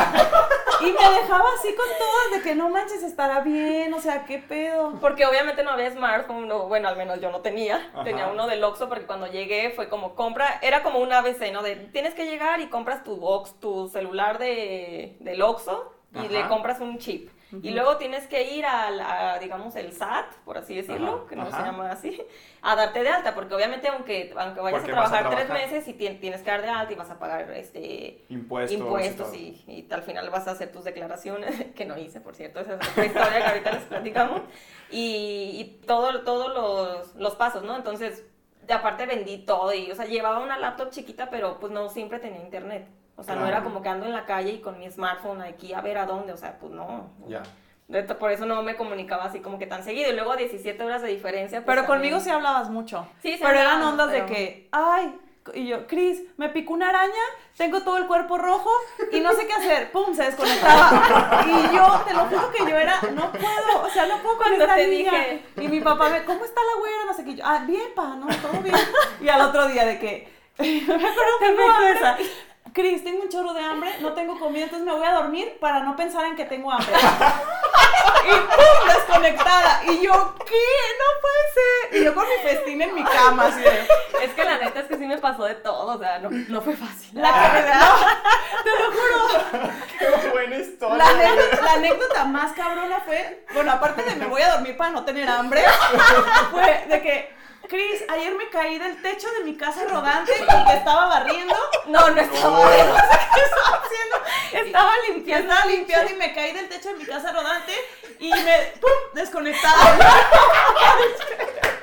y me dejaba así con todo, de que no manches, estará bien, o sea, qué pedo. Porque obviamente no había smartphone, bueno, al menos yo no tenía. Ajá. Tenía uno del Oxxo porque cuando llegué fue como compra, era como un ABC, ¿no? De tienes que llegar y compras tu box, tu celular de, del Oxxo y Ajá. le compras un chip. Y luego tienes que ir a, la- digamos, el SAT, por así decirlo, Ajá, que no ajá. se llama así, a darte de alta, porque obviamente aunque, aunque vayas a vas a trabajar tres trabajar. meses y tien- tienes que dar de alta y vas a pagar este Impuestos. impuestos y todo. y, y al final vas a hacer tus declaraciones, (laughs) que no hice, por cierto, esa es otra historia que ahorita les platicamos, y, y todo, todos los, los pasos, ¿no? Entonces, aparte vendí todo y, o sea, llevaba una laptop chiquita, pero pues no siempre tenía internet. O sea, no era como que ando en la calle y con mi smartphone aquí a ver a dónde, o sea, pues no. Ya. De- Por eso no me comunicaba así como que tan seguido. Y luego 17 horas de diferencia. pues, Pero también- conmigo sí hablabas mucho. Sí, sí Pero eran ondas pero- de que, ay, y yo, Cris, me picó una araña, tengo todo el cuerpo rojo y no sé qué hacer. (laughs) Pum, se desconectaba. Y yo, te lo juro que yo era, no puedo, o sea, no puedo con Cuando esta te niña. dije. Y mi papá me, ¿cómo está la güera? No sé qué. Yo, ah, bien, pa, no, todo bien. Y al otro día de que, (laughs) me acuerdo que esa. Cris, tengo un chorro de hambre, no tengo comida, entonces me voy a dormir para no pensar en que tengo hambre. (laughs) Y pum, desconectada. Y yo, ¿qué? No puede ser. Y yo con mi festín en mi cama, así de. Es que la neta es que sí me pasó de todo. O sea, no, no fue fácil. La que me da. Te lo juro. Qué buena historia. La anécdota, la anécdota más cabrona fue, bueno, aparte de me voy a dormir para no tener hambre, fue de que, Cris, ayer me caí del techo de mi casa rodante y que estaba barriendo. No, no estaba. No sé (laughs) qué estaba haciendo. Estaba limpiando. estaba limpiando y me caí del techo de mi casa rodante y me, pum, desconectada. (laughs)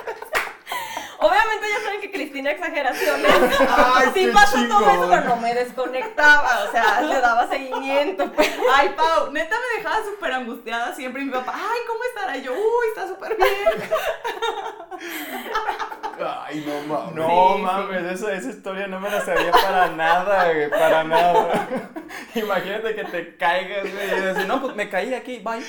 Obviamente ya saben que Cristina exageraciones. (laughs) Ay, sí pasó todo eso, pero no me desconectaba. O sea, le daba seguimiento. pues. Ay, Pau, neta me dejaba súper angustiada siempre. Y mi papá, ay, ¿cómo estará? Y yo, uy, está súper bien. Ay, no mames. No Sí, mames, esa, esa historia no me la sabía para nada, güey, para nada. (laughs) Imagínate que te caigas, güey, y decir, no, pues me caí aquí, bye.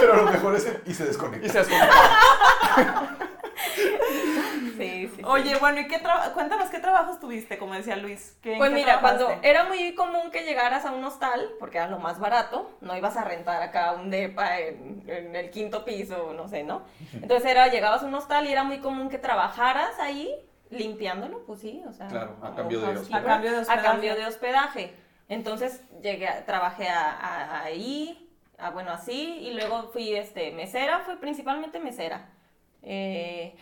Pero lo mejor es. Y se desconecta. Y se desconectó. (laughs) (laughs) Sí, sí. Oye, bueno, ¿y qué cuéntanos qué trabajos tuviste, como decía Luis? ¿Qué- en Pues qué mira, cuando era muy común que llegaras a un hostal, porque era lo más barato, no ibas a rentar acá un depa en, en el quinto piso, no sé, ¿no? Entonces era, llegabas a un hostal y era muy común que trabajaras ahí limpiándolo, pues sí, o sea. Claro, a cambio de housekeeper, A cambio de hospedaje. A cambio de hospedaje. Entonces llegué, a- trabajé a- a- ahí, a, bueno, así, y luego fui este, mesera, fue principalmente mesera. Eh,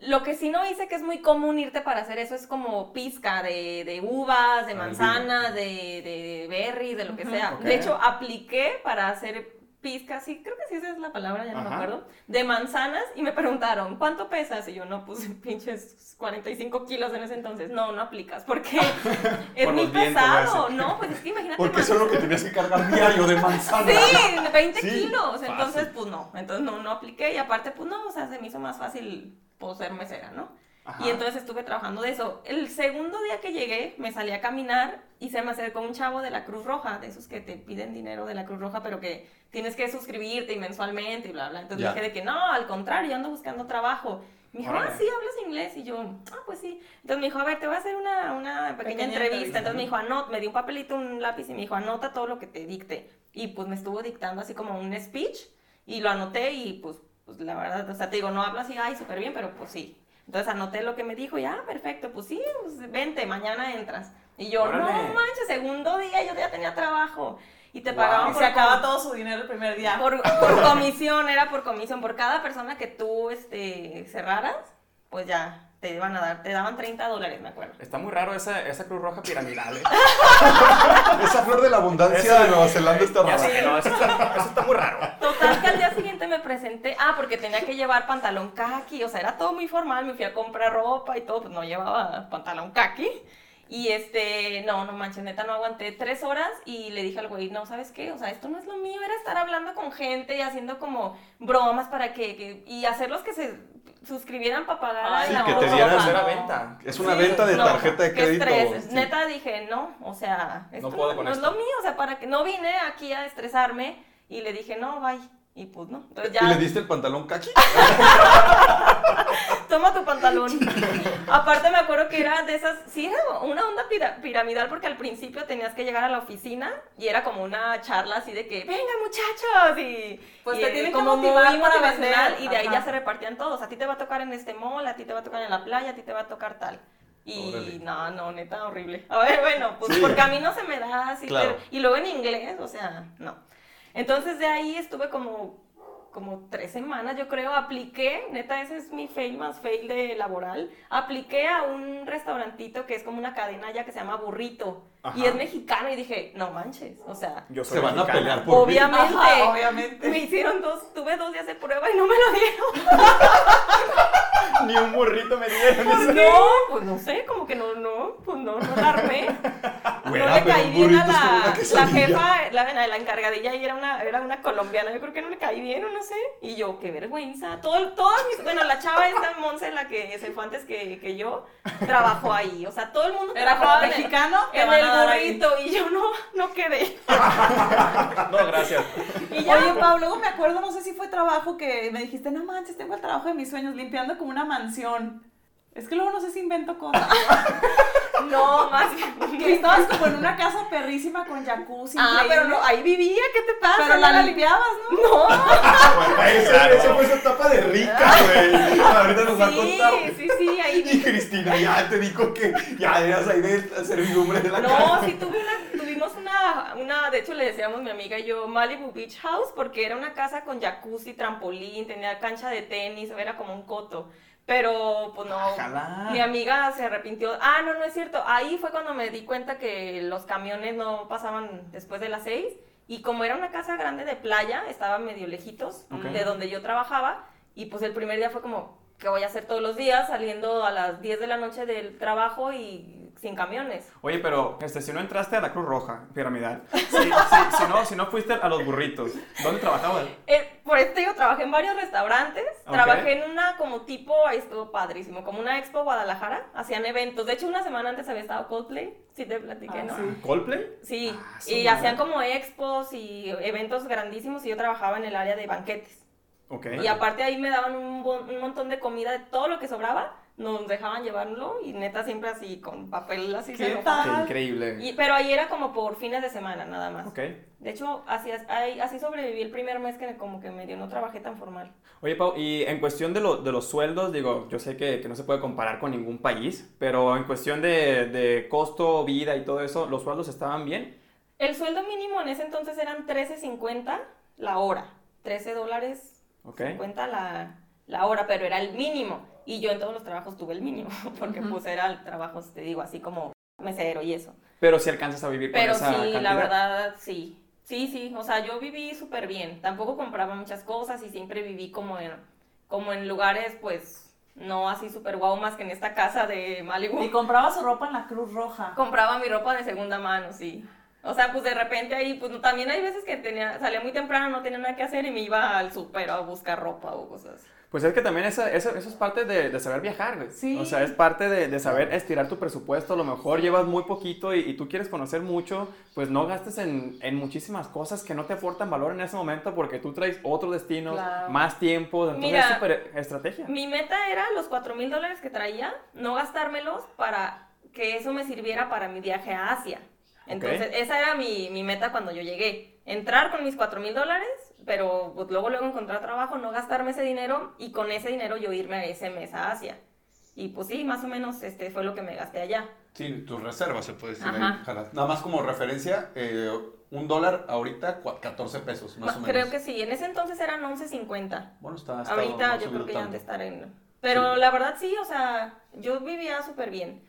lo que sí no hice, que es muy común irte para hacer eso, es como pizca de, de uvas, de manzanas, de, de berries, de lo que sea. De hecho, apliqué para hacer pizca, sí, creo que sí esa es la palabra, ya no me acuerdo, de manzanas y me preguntaron, ¿cuánto pesas? Y yo no puse (laughs) pinches 45 kilos en ese entonces. No, no aplicas, porque (laughs) es Por muy pesado. ¿no? Pues es que imagínate. Porque eso es lo que tenías que cargar diario de manzana. Sí, 20 Sí, kilos. fácil. Entonces, pues no. Entonces no, no apliqué y aparte, pues no, o sea, se me hizo más fácil pues, ser mesera, ¿no? Ajá. Y entonces estuve trabajando de eso. El segundo día que llegué, me salí a caminar y se me acercó un chavo de la Cruz Roja, de esos que te piden dinero de la Cruz Roja, pero que tienes que suscribirte y mensualmente y bla, bla. Entonces Ya. dije de que no, al contrario, yo ando buscando trabajo. Me dijo, ah, sí, hablas inglés. Y yo, ah, pues sí. Entonces me dijo, a ver, te voy a hacer una, una pequeña, Pequeña entrevista. entrevista. Entonces me dijo, anota, me dio un papelito, un lápiz y me dijo, anota todo lo que te dicte. Y pues me estuvo dictando así como un speech. Y lo anoté y pues, pues la verdad, o sea, te digo, no hablo así, ay, súper bien, pero pues sí. Entonces anoté lo que me dijo y, ah, perfecto, pues sí, pues vente, mañana entras. Y yo, Órale. no manches, segundo día yo ya tenía trabajo. Y te Wow. pagaban Y por se acaba todo su dinero el primer día. por, por (laughs) comisión, era por comisión. Por cada persona que tú este, cerraras, pues ya te iban a dar, te daban 30 dólares, me acuerdo. Está muy raro esa, esa Cruz Roja piramidal. ¿eh? (laughs) Esa flor de la abundancia de Nueva Zelanda está rara. no, eso está, eso está muy raro. Total que al día siguiente me presenté, ah, porque tenía que llevar pantalón kaki, o sea, era todo muy formal, me fui a comprar ropa y todo, pues no llevaba pantalón kaki. Y este, no, no manches, neta, no aguanté tres horas y le dije al güey, no, ¿sabes qué? O sea, esto no es lo mío, era estar hablando con gente y haciendo como bromas para que, que- y hacerlos que se suscribieran para pagar Ay, la sí, que te dieran- Hacer a venta. Es una Sí, venta de no, tarjeta de crédito. estrés. sí. Neta dije, no, o sea, esto puedo no, con no es esto. lo mío, o sea, para que no vine aquí a estresarme y le dije, no, bye. Y pues no. Entonces ya, ¿Y le diste el pantalón kaki? (laughs) toma tu pantalón. Aparte me acuerdo que era de esas, sí era una onda pira- piramidal porque al principio tenías que llegar a la oficina y era como una charla así de que, venga muchachos, y Pues y, te tienen que como motivar muy para motivacional vender. y de ahí ya se repartían todos. A ti te va a tocar en este mall, a ti te va a tocar en la playa, a ti te va a tocar tal. Y Órale. no, no, neta, horrible. A ver, bueno, pues Sí. porque a mí no se me da así. Claro. pero- y luego en inglés, o sea, no. Entonces de ahí estuve como, como tres semanas, yo creo, apliqué, neta, ese es mi fail más fail de laboral, apliqué a un restaurantito que es como una cadena ya que se llama Burrito. Y es mexicano y dije, no manches, o sea, Yo Se van a mexicana. pelear por mí. obviamente. Ajá, obviamente. Me hicieron dos, tuve dos días de prueba y no me lo dieron. (laughs) (laughs) Ni un burrito me dieron. Pues no, pues no sé, como que no, no, pues no, no la armé. (laughs) Güera, no le caí bien a la, la jefa, la, la encargadilla, y era una, era una colombiana, yo creo que no le caí bien o no sé. Y yo, qué vergüenza. Todo, todas mis, bueno, la chava esta Monse, la que se fue antes que, que yo, trabajó ahí. O sea, todo el mundo Era trabajaba mexicano, en el ahí. burrito y yo no, no quedé. (laughs) No, gracias. Y ya, Oye, Pau, luego me acuerdo, no sé si fue trabajo que me dijiste, no manches, tengo el trabajo de mis sueños limpiando como una mansión. Es que luego no sé si invento cosas. (laughs) no, más que estabas como en una casa perrísima con jacuzzi. Ah, increíble, pero no, ahí vivía, ¿qué te pasa? Pero la limpiabas, ¿no? No, Esa, esa fue su etapa de rica, güey. Ahorita nos va a sí, contar. sí, sí, ahí Y Cristina ya te dijo que ya eras ahí de servidumbre de la No, casa. sí tuve una, una, una, de hecho le decíamos mi amiga y yo Malibu Beach House porque era una casa con jacuzzi, trampolín, tenía cancha de tenis, era como un coto. Pero pues no, Ojalá. mi amiga se arrepintió. Ah, no, no es cierto. Ahí fue cuando me di cuenta que los camiones no pasaban después de las seis. Y como era una casa grande de playa, estaba medio lejitos Ok. de donde yo trabajaba. Y pues el primer día fue como, ¿qué voy a hacer todos los días? Saliendo a las 10 de la noche del trabajo y sin camiones. Oye, pero este, si no entraste a la Cruz Roja piramidal, si, si- si no, si no fuiste a los burritos, ¿dónde trabajabas? Eh, por esto yo trabajé en varios restaurantes. Trabajé en una como tipo, ahí estuvo padrísimo, como una expo Guadalajara. Hacían eventos. De hecho, una semana antes había estado Coldplay. Sí te platiqué, Ah, ¿no? sí. ¿Coldplay? Sí, Ah, y hacían como expos y eventos grandísimos y yo trabajaba en el área de banquetes. Ok. Y aparte ahí me daban un, bon- un montón de comida de todo lo que sobraba, nos dejaban llevarlo y neta siempre así con papel así ¿Qué tal? Qué increíble. Y, pero ahí era como por fines de semana nada más. Ok. De hecho, así, así sobreviví el primer mes que como que medio no trabajé tan formal. Oye, Pau, y en cuestión de, lo- de los sueldos, digo, yo sé que, que no se puede comparar con ningún país, pero en cuestión de, de costo, vida y todo eso, ¿los sueldos estaban bien? El sueldo mínimo en ese entonces eran 13.50 la hora. 13 dólares Ok. 50 la, la hora, pero era el mínimo. Y yo en todos los trabajos tuve el mínimo, (laughs) porque Ujú. pues eran trabajos, te digo, así como mesero y eso. Pero si alcanzas a vivir con Pero sí, esa cantidad. la verdad, sí. Sí, sí, o sea, yo viví súper bien. Tampoco compraba muchas cosas y siempre viví como en, como en lugares, pues, no así súper guau, más que en esta casa de Malibu. Y compraba su ropa en la Cruz Roja. compraba mi ropa de segunda mano, sí. O sea, pues de repente ahí, pues también hay veces que tenía, salía muy temprano, no tenía nada que hacer y me iba al súper a buscar ropa o cosas. Pues es que también esa, eso, eso es parte de, de saber viajar, güey. Sí. O sea, es parte de, de saber estirar tu presupuesto. A lo mejor llevas muy poquito y, y tú quieres conocer mucho, pues no gastes en, en muchísimas cosas que no te aportan valor en ese momento porque tú traes otros destinos, Claro. más tiempo. Entonces Mira, es súper estrategia. Mi meta era los 4 mil dólares que traía, no gastármelos para que eso me sirviera para mi viaje a Asia. Entonces, esa era mi, mi meta cuando yo llegué. Entrar con mis 4 mil dólares, pero pues, luego luego encontrar trabajo, no gastarme ese dinero y con ese dinero yo irme a ese mes a Asia. Y pues sí, más o menos este fue lo que me gasté allá. Sí, tus reservas se puede decir. Ajá. ahí, ojalá. Nada más como referencia, eh, un dólar ahorita, cua- 14 pesos, más o menos. Creo que sí, en ese entonces eran 11.50. Bueno, está, está Ahorita yo creo que ya han tanto. de estar en... Pero Sí. la verdad sí, o sea, yo vivía súper bien.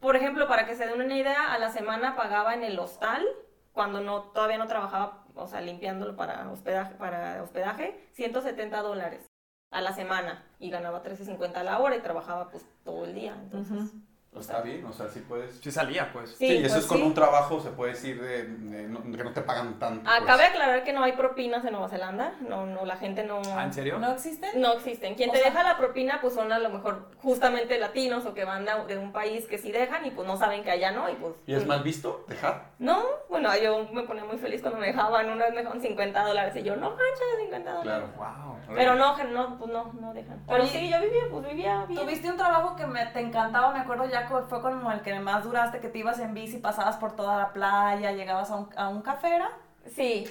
Por ejemplo, para que se den una idea, a la semana pagaba en el hostal, cuando no todavía no trabajaba, o sea, limpiándolo para hospedaje, para hospedaje 170 dólares a la semana y ganaba 13.50 a la hora y trabajaba pues todo el día. Entonces, Está bien, o sea, sí puedes. Sí salía, pues. Sí, Sí, eso pues es con sí. un trabajo, se puede decir, de, de no- que no te pagan tanto. pues. Acabe de aclarar que no hay propinas en Nueva Zelanda, no, no, la gente no... Ah, ¿en serio? ¿No existen? No existen. Quien O te sea- deja la propina, pues son a lo mejor justamente latinos o que van de, de un país que sí dejan y pues no saben que allá no. Y pues. ¿Y es mal visto dejar? No, bueno, yo me ponía muy feliz cuando me dejaban. Una vez me dejaban 50 dólares y yo, no manches, 50 dólares. Claro. Wow. Pero no, no, pues no, no dejan. Pero Oye, sí, yo vivía, pues vivía bien. Tuviste un trabajo que me, te encantaba, me acuerdo ya que fue como el que más duraste, que te ibas en bici, pasabas por toda la playa, llegabas a un, a un café, ¿era? Sí,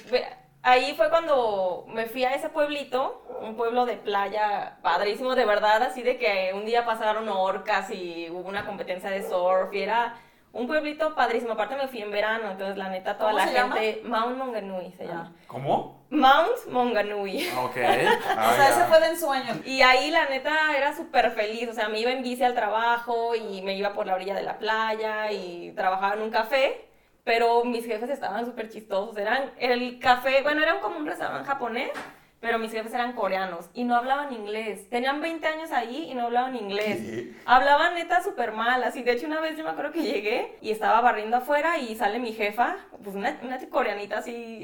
ahí fue cuando me fui a ese pueblito, un pueblo de playa padrísimo, de verdad, así de que un día pasaron orcas y hubo una competencia de surf y era un pueblito padrísimo. Aparte me fui en verano, entonces la neta toda ¿Cómo la se llama? gente, Mount Monganui se Ah. llama. ¿Cómo? Mount Monganui. Ok. (laughs) Ah, o sea, ya. ese fue de ensueño. Y ahí la neta era súper feliz, o sea, me iba en bici al trabajo y me iba por la orilla de la playa y trabajaba en un café, pero mis jefes estaban súper chistosos, eran el café, bueno, eran como un restaurante japonés, pero mis jefes eran coreanos y no hablaban inglés, tenían 20 años ahí y no hablaban inglés. ¿Qué? Hablaban neta súper mal, así, de hecho una vez yo me acuerdo que llegué y estaba barriendo afuera y sale mi jefa, pues una, una coreanita así,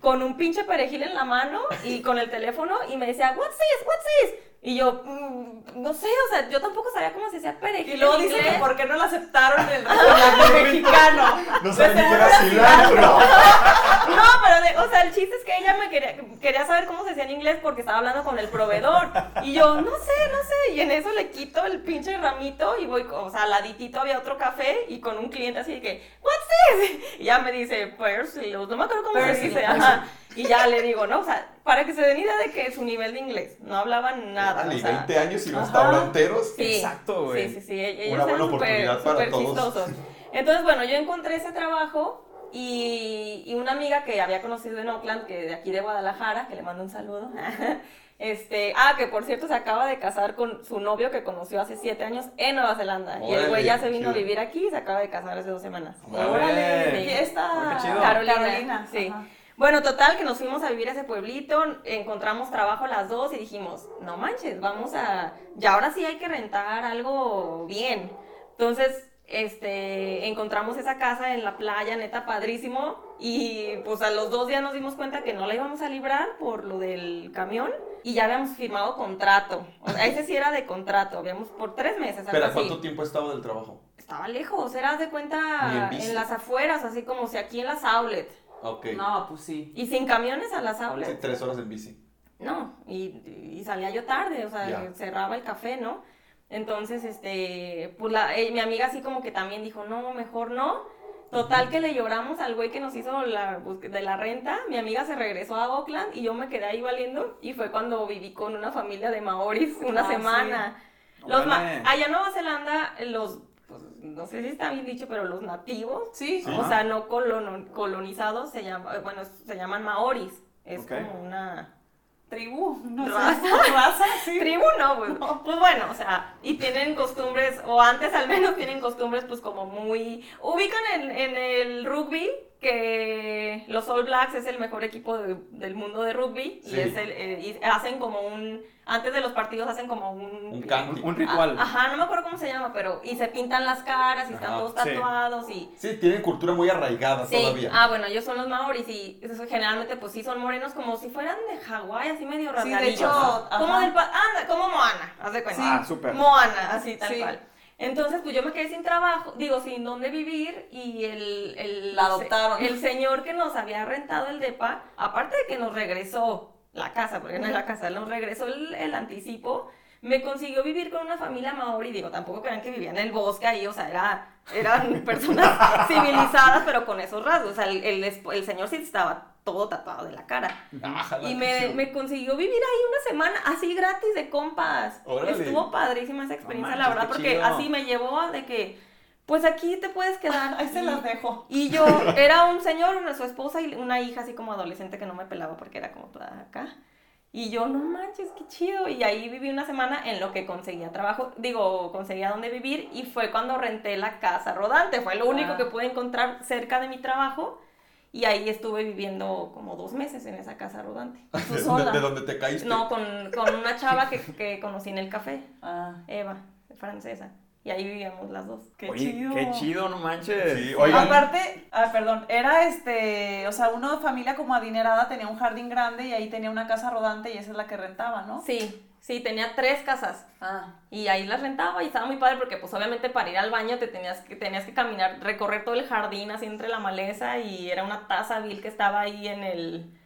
con un pinche perejil en la mano y con el teléfono y me decía, what's this, what's this? Y yo, "Mm, no sé, o sea, yo tampoco sabía cómo se decía perejil Y luego dice que por qué no lo aceptaron en el restaurante (laughs) mexicano. No De sabía ni que era cilantro. (laughs) No, sea, el chiste es que ella me quería, quería saber cómo se decía en inglés porque estaba hablando con el proveedor. Y yo, no sé, no sé. Y en eso le quito el pinche ramito y voy, o sea, al laditito había otro café y con un cliente así de que, what's this? Y ya me dice, Persil, no me acuerdo cómo se Persil, dice. Ajá. Y ya le digo, no, o sea, para que se den idea de que su nivel de inglés, no hablaban nada. Vale, o sea, 20 años y restauranteros. Sí, Exacto, güey. Sí, sí, sí. Ellos Una buena oportunidad para súper todos. chistosos. Entonces, bueno, yo encontré ese trabajo y, y una amiga que había conocido en Oakland, que de aquí de Guadalajara, que le mando un saludo. (laughs) Este, ah, que por cierto se acaba de casar con su novio que conoció hace siete años en Nueva Zelanda. y el güey ya se vino chido. a vivir aquí y se acaba de casar hace dos semanas. Órale. Sí. Y esta Qué chido. Carolina, Carolina, sí. ajá. Bueno, total, que nos fuimos a vivir a ese pueblito, encontramos trabajo las dos y dijimos, no manches, vamos a, ya ahora sí hay que rentar algo bien. Entonces, este, encontramos esa casa en la playa, neta, padrísimo, y pues a los dos días nos dimos cuenta que no la íbamos a librar por lo del camión, y ya habíamos firmado contrato. O sea, ese sí era de contrato, habíamos por tres meses, algo así. ¿cuánto tiempo estado del trabajo? Estaba lejos, era de cuenta en las afueras, así como si aquí en las outlets. Ok. No, pues sí. Y sin camiones a las Sí, outlets. tres horas en bici. No, y, y salía yo tarde, o sea, cerraba el café, ¿no? Entonces, este, pues la, eh, mi amiga así como que también dijo, no, mejor no. Total que le lloramos al güey que nos hizo la busque- de la renta. Mi amiga se regresó a Oakland y yo me quedé ahí valiendo. Y fue cuando viví con una familia de maoris (laughs) una Ah, semana. Los ma- Órale. allá en Nueva Zelanda, los, pues, no sé si está bien dicho, pero los nativos Sí. O sea, no colonizados, se llama, bueno, se llaman maoris. Es como una Tribu, (laughs) no sé. Raza. (laughs) Raza, sí. tribu, no, pues, pues bueno, o sea, y tienen costumbres, o antes al menos tienen costumbres pues como muy... Ubican en, en el rugby que los All Blacks es el mejor equipo de- del mundo de rugby Sí. y, es el, eh, y hacen como un... Antes de los partidos hacen como un... Un canti. Un, un ritual. Ah, Ajá, no me acuerdo cómo se llama, pero... Y se pintan las caras y están Ajá, todos sí. tatuados y... Sí, tienen cultura muy arraigada Sí, todavía. ah, bueno, ellos son los maoris y eso, generalmente pues sí son morenos como si fueran de Hawái, así medio Sí, de hecho, como ajá. del pa- anda, como Moana, haz de cuenta. Ah, súper. Moana, así tal Sí. cual. Entonces, pues yo me quedé sin trabajo, digo, sin dónde vivir y el, el, La adoptaron. el señor que nos había rentado el depa, aparte de que nos regresó la casa, porque no es la casa, nos regresó el, el anticipo, me consiguió vivir con una familia maori, digo, tampoco crean que vivía en el bosque ahí, o sea, era, eran (laughs) personas civilizadas, pero con esos rasgos, o sea, el, el, el señor sí estaba todo tatuado de la cara. Ájala, Y me, me consiguió vivir ahí una semana así gratis de compas. Órale. Estuvo padrísima esa experiencia, la manches, verdad, porque chido. así me llevó de que, pues aquí te puedes quedar. Ahí se las dejo. Y yo (laughs) era un señor, una su esposa y una hija así como adolescente que no me pelaba porque era como toda acá. Y yo, no manches, qué chido. Y ahí viví una semana en lo que conseguía trabajo, digo, conseguía dónde vivir y fue cuando renté la casa rodante. Fue lo único Ah. que pude encontrar cerca de mi trabajo y ahí estuve viviendo como dos meses en esa casa rodante. Tú (laughs) ¿De, sola. de dónde te caíste? No, con, con una chava que, que conocí en el café, Ah, Eva, francesa. Y ahí vivíamos las dos. qué Oye, chido. qué chido, no manches. Sí, oigan. Aparte, ah, perdón, era este, o sea, uno de familia como adinerada tenía un jardín grande y ahí tenía una casa rodante y esa es la que rentaba, ¿no? Sí, sí, tenía tres casas. Ah, Y ahí las rentaba y estaba muy padre porque pues obviamente para ir al baño te tenías que, tenías que caminar, recorrer todo el jardín así entre la maleza y era una taza vil que estaba ahí en el,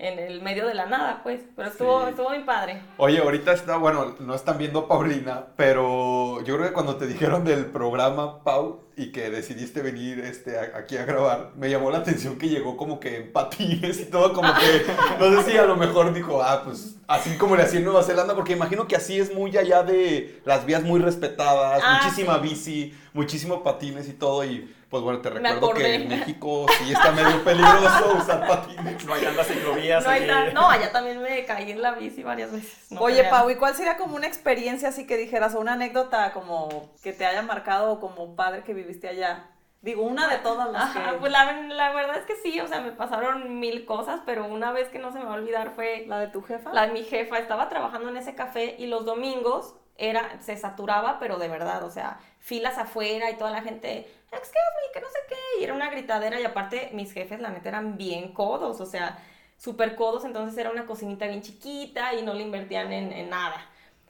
en el medio de la nada, pues. Pero estuvo, Sí. estuvo muy padre. Oye, ahorita está, bueno, no están viendo a Paulina, pero yo creo que cuando te dijeron del programa, Pau, y que decidiste venir este, a- aquí a grabar, me llamó la atención que llegó como que en patines y todo, como que, no sé si a lo mejor dijo, ah, pues así como le hacía en Nueva Zelanda, porque imagino que así es muy allá de las vías muy respetadas, Ah, muchísima sí. bici, muchísimo patines y todo, y pues bueno, te recuerdo que en México sí está medio peligroso (laughs) usar patines. No hay tantas ciclovías No, hay tan- no, allá también me caí en la bici varias veces. no Oye. Pau, ¿y cuál sería como una experiencia así que dijeras, o una anécdota como que te haya marcado como padre que viviste allá? Digo, una de todas las Ajá, que... pues la, la verdad es que sí, o sea, me pasaron mil cosas, pero una vez que no se me va a olvidar fue ¿La de tu jefa? La de mi jefa estaba trabajando en ese café y los domingos era, se saturaba, pero de verdad, o sea, filas afuera y toda la gente, excuse me, que no sé qué, y era una gritadera y aparte mis jefes, la neta, eran bien codos, o sea, súper codos, entonces era una cocinita bien chiquita y no le invertían en, en nada.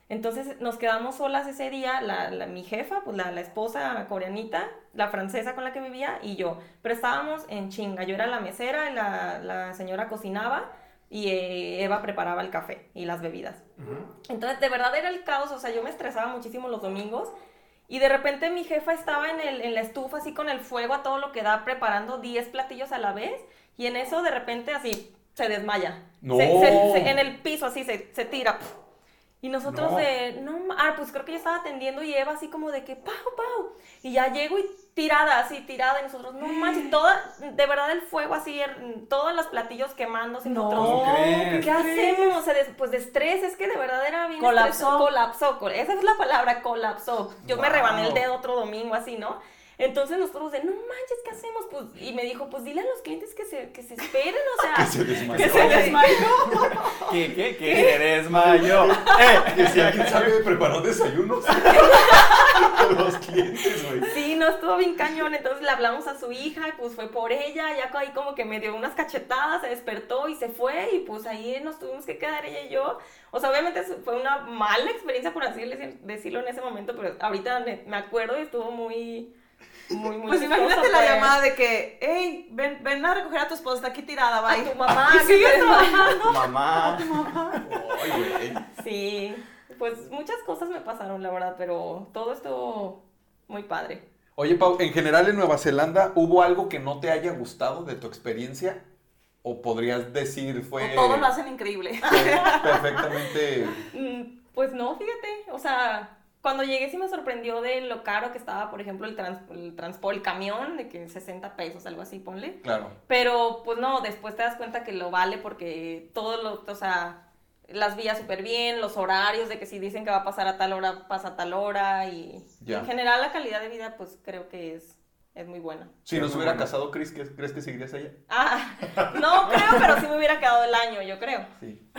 Entonces nos quedamos solas ese día, la, la- mi jefa, pues la, la esposa coreanita, la francesa con la que vivía y yo. Pero estábamos en chinga. Yo era la mesera, la, señora cocinaba y eh, Eva preparaba el café y las bebidas. Entonces, de verdad era el caos, o sea, yo me estresaba muchísimo los domingos y de repente mi jefa estaba en, el, en la estufa así con el fuego a todo lo que da, preparando 10 platillos a la vez y en eso de repente así se desmaya. No. Se- se- se- en el piso así se, se tira. Y nosotros No. de, no, ah, pues creo que yo estaba atendiendo y Eva así como de que, pau, pau. Y ya llego y tirada, así tirada, y nosotros, no (gasps) manches, toda, de verdad el fuego así, todos los platillos quemando, y nosotros, ¿Cómo crees? ¿qué hacemos? Se des- pues de estrés, es que de verdad era bien Colapsó. estresante. Colapsó, col- esa es la palabra, colapsó. Yo me rebané el dedo otro domingo así, ¿no? Entonces nosotros de, no manches, ¿qué hacemos? Pues, y me dijo, pues dile a los clientes que se, que se esperen, o sea, (laughs) Que se desmayó. que se desmayó. (laughs) ¿Qué, qué, qué? Eres mayo. (laughs) ¡Eh! Que si alguien sabe, preparó desayunos. Los clientes, güey. Sí, no estuvo bien cañón, entonces le hablamos a su hija y pues fue por ella, ya ahí como que me dio unas cachetadas, se despertó y se fue y pues ahí nos tuvimos que quedar ella y yo. O sea, obviamente fue una mala experiencia por así decir- decirlo en ese momento, pero ahorita me acuerdo y estuvo muy, muy, muy Pues chistoso, imagínate la pues. llamada de que, hey, ven, ven a recoger a tu esposa, está aquí tirada, A bye. tu mamá, que sigues se desmayó. trabajando. Mamá. Güey. (laughs) Sí, pues muchas cosas me pasaron, la verdad, pero todo estuvo muy padre. Oye, Pau, en general en Nueva Zelanda, ¿hubo algo que no te haya gustado de tu experiencia? ¿O podrías decir fue O todo lo hacen increíble. (laughs) perfectamente... Mm, Pues no, fíjate, o sea, cuando llegué sí me sorprendió de lo caro que estaba, por ejemplo, el, trans- el transporte, el camión, de que 60 pesos, algo así, ponle. Claro. Pero pues no, después te das cuenta que lo vale porque todo lo, o sea, las vías súper bien, los horarios de que si dicen que va a pasar a tal hora, pasa a tal hora y, en general la calidad de vida pues creo que es, es muy buena. Si Sí, nos muy hubiera casado Chris, ¿qué- ¿crees que seguirías allá? Ah, (laughs) no creo, pero sí me hubiera quedado el año, yo creo. Sí.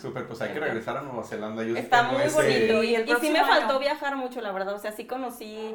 Súper, pues hay que regresar a Nueva Zelanda. Yo Está muy ese- bonito. Y Y, el y sí me faltó viajar mucho, la verdad. O sea, sí conocí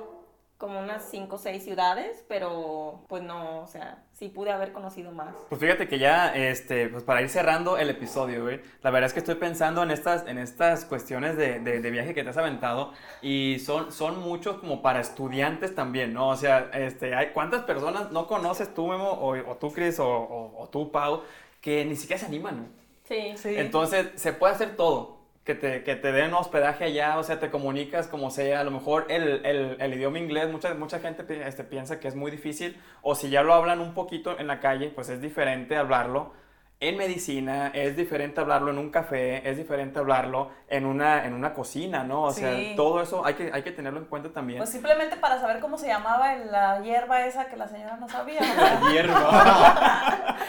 como unas 5 o 6 ciudades, pero pues no, o sea, sí pude haber conocido más. Pues fíjate que ya, este, pues para ir cerrando el episodio, güey, la verdad es que estoy pensando en estas, en estas cuestiones de, de, de viaje que te has aventado y son, son muchos como para estudiantes también, ¿no? O sea, este, hay, ¿cuántas personas no conoces tú, Memo, o, o tú, Chris, o, o, o tú, Pau, que ni siquiera se animan, ¿no? Sí. Sí. Entonces, se puede hacer todo. Que te, que te den hospedaje allá, o sea, te comunicas como sea. A lo mejor el, el, el idioma inglés, mucha, mucha gente pi- este, piensa que es muy difícil. O si ya lo hablan un poquito en la calle, pues es diferente hablarlo en medicina, es diferente hablarlo en un café, es diferente hablarlo en una, en una cocina, ¿no? O Sí. sea, todo eso hay que, hay que tenerlo en cuenta también. Pues simplemente para saber cómo se llamaba la hierba esa que la señora no sabía. (laughs) La hierba. (laughs)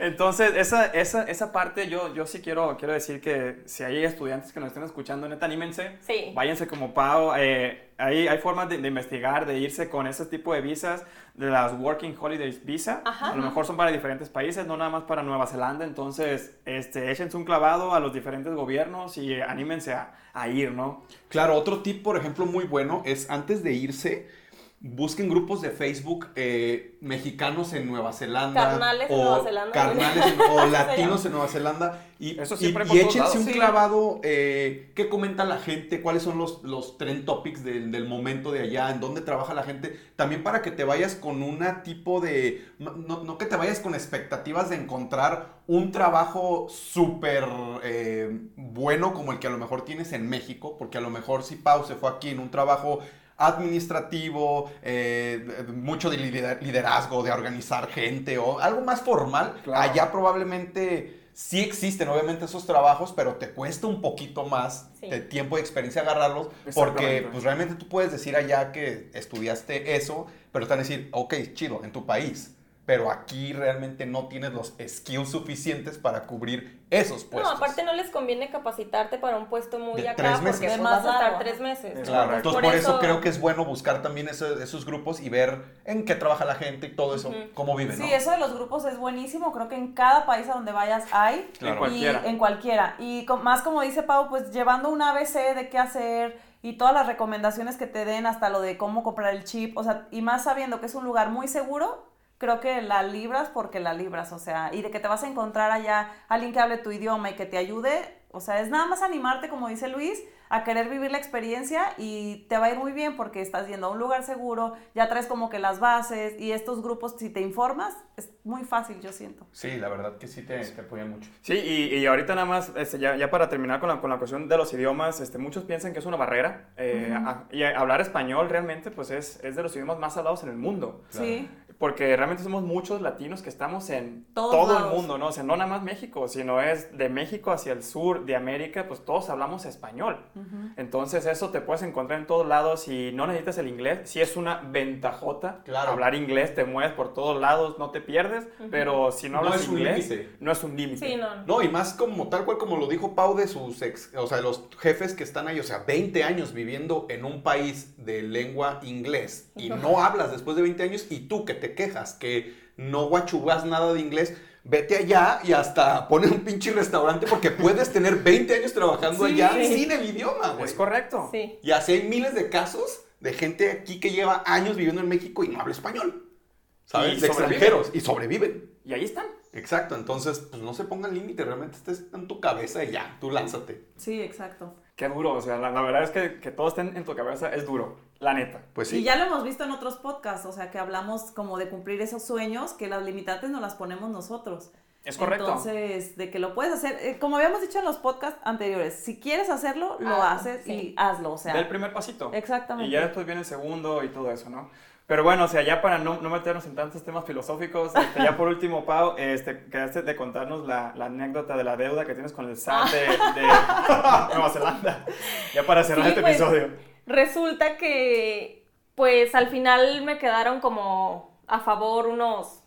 Entonces, esa, esa, esa parte yo, yo sí quiero, quiero decir que si hay estudiantes que nos estén escuchando, neta, anímense. Sí. Váyanse como Pau. eh, hay, hay formas de, de investigar, de irse con ese tipo de visas, de las Working Holidays Visa. Ajá. A lo mejor son para diferentes países, no nada más para Nueva Zelanda. Entonces, este, échense un clavado a los diferentes gobiernos y anímense a, a ir, ¿no? Claro, otro tip, por ejemplo, muy bueno es antes de irse, busquen grupos de Facebook eh, mexicanos en Nueva Zelanda. Carnales en o Nueva Zelanda. Carnales en- (laughs) o latinos en Nueva Zelanda. Y, Eso y- siempre y, todos échense lados. un Sí. clavado, eh, qué comenta la gente, cuáles son los, los trend topics del, del momento de allá, en dónde trabaja la gente. También para que te vayas con una tipo de... No, no que te vayas con expectativas de encontrar un trabajo súper eh, bueno como el que a lo mejor tienes en México, porque a lo mejor si Pau se fue aquí en un trabajo administrativo, eh, mucho de lider- liderazgo, de organizar gente o algo más formal, Claro. allá probablemente sí existen obviamente esos trabajos, pero te cuesta un poquito más Sí. de tiempo y experiencia agarrarlos, porque pues realmente tú puedes decir allá que estudiaste eso, pero te van a decir, ok, chido, en tu país. Pero aquí realmente no tienes los skills suficientes para cubrir esos No, puestos. aparte no les conviene capacitarte para un puesto muy De acá tres meses. porque vas más a estar tres meses. Es Claro, entonces por, eso, creo que es bueno buscar también ese- esos grupos y ver en qué trabaja la gente y todo eso, cómo viven, Sí, ¿no? eso de los grupos es buenísimo. Creo que en cada país a donde vayas hay. En Y cualquiera. en cualquiera. Y más como dice Pau, pues llevando un ABC de qué hacer y todas las recomendaciones que te den, hasta lo de cómo comprar el chip, o sea, y más sabiendo que es un lugar muy seguro, creo que la libras porque la libras, o sea, y de que te vas a encontrar allá alguien que hable tu idioma y que te ayude, o sea, es nada más animarte, como dice Luis, a querer vivir la experiencia y te va a ir muy bien porque estás yendo a un lugar seguro, ya traes como que las bases y estos grupos, si te informas, es muy fácil, yo siento. Sí, la verdad que sí te, te apoyan mucho. Sí, y, y ahorita nada más, este, ya, ya para terminar con la, con la cuestión de los idiomas, este, muchos piensan que es una barrera. eh, a- y a- hablar español realmente pues es, es de los idiomas más hablados en el mundo. Sí. Porque realmente somos muchos latinos que estamos en Todos todo lados. el mundo, ¿no? O sea, no nada más México, sino es de México hacia el sur, de América, pues todos hablamos español. Entonces eso te puedes encontrar en todos lados y no necesitas el inglés. Si es una ventajota, Claro. hablar inglés, te mueves por todos lados, no te pierdes, pero si no No hablas es un inglés, límite. no es un límite. Sí, no. No, y más como tal cual como lo dijo Pau de sus ex, o sea, los jefes que están ahí, o sea, 20 años viviendo en un país de lengua inglés y no hablas después de 20 años y tú que te quejas que no guachubas nada de inglés, vete allá y hasta pone un pinche restaurante porque puedes tener 20 años trabajando Sí. allá sin el idioma, güey. Es correcto. Sí. Y así hay miles de casos de gente aquí que lleva años viviendo en México y no habla español. ¿Sabes? Y de extranjeros y sobreviven. Y ahí están. Exacto, entonces pues no se pongan límite, realmente estés en tu cabeza y ya, tú lánzate. Sí, exacto. Qué duro, o sea, la, la verdad es que, que todo esté en, en tu cabeza es duro, la neta. Pues Y sí. ya lo hemos visto en otros podcasts, o sea, que hablamos como de cumplir esos sueños, que las limitantes nos las ponemos nosotros. Es correcto. Entonces, de que lo puedes hacer, eh, como habíamos dicho en los podcasts anteriores, si quieres hacerlo, lo Hazlo, haces sí. y hazlo, o sea. Ve el primer pasito. Exactamente. Y ya después viene el segundo y todo eso, ¿no? Pero bueno, o sea, ya para no, no meternos en tantos temas filosóficos, este, ya por último, Pau, este, quedaste de contarnos la, la anécdota de la deuda que tienes con el SAT de, de (laughs) Nueva Zelanda. Ya para cerrar Sí, este pues, episodio. Resulta que, pues al final me quedaron como a favor unos,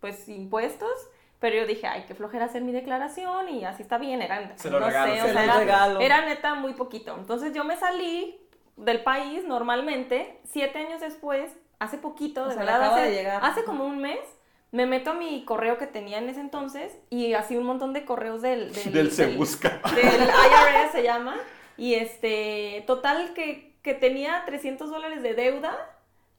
pues, impuestos. Pero yo dije, ay, qué flojera hacer mi declaración y así está bien, era, Se lo no regalo, sé, se o sea, lo era, regalo. era neta muy poquito. Entonces yo me salí del país normalmente, siete años después, hace poquito, O de sea, verdad, de hace como un mes, me meto a mi correo que tenía en ese entonces y así un montón de correos del... Del, Del se busca. del IRS se llama. Y este, total que, que tenía 300 dólares de deuda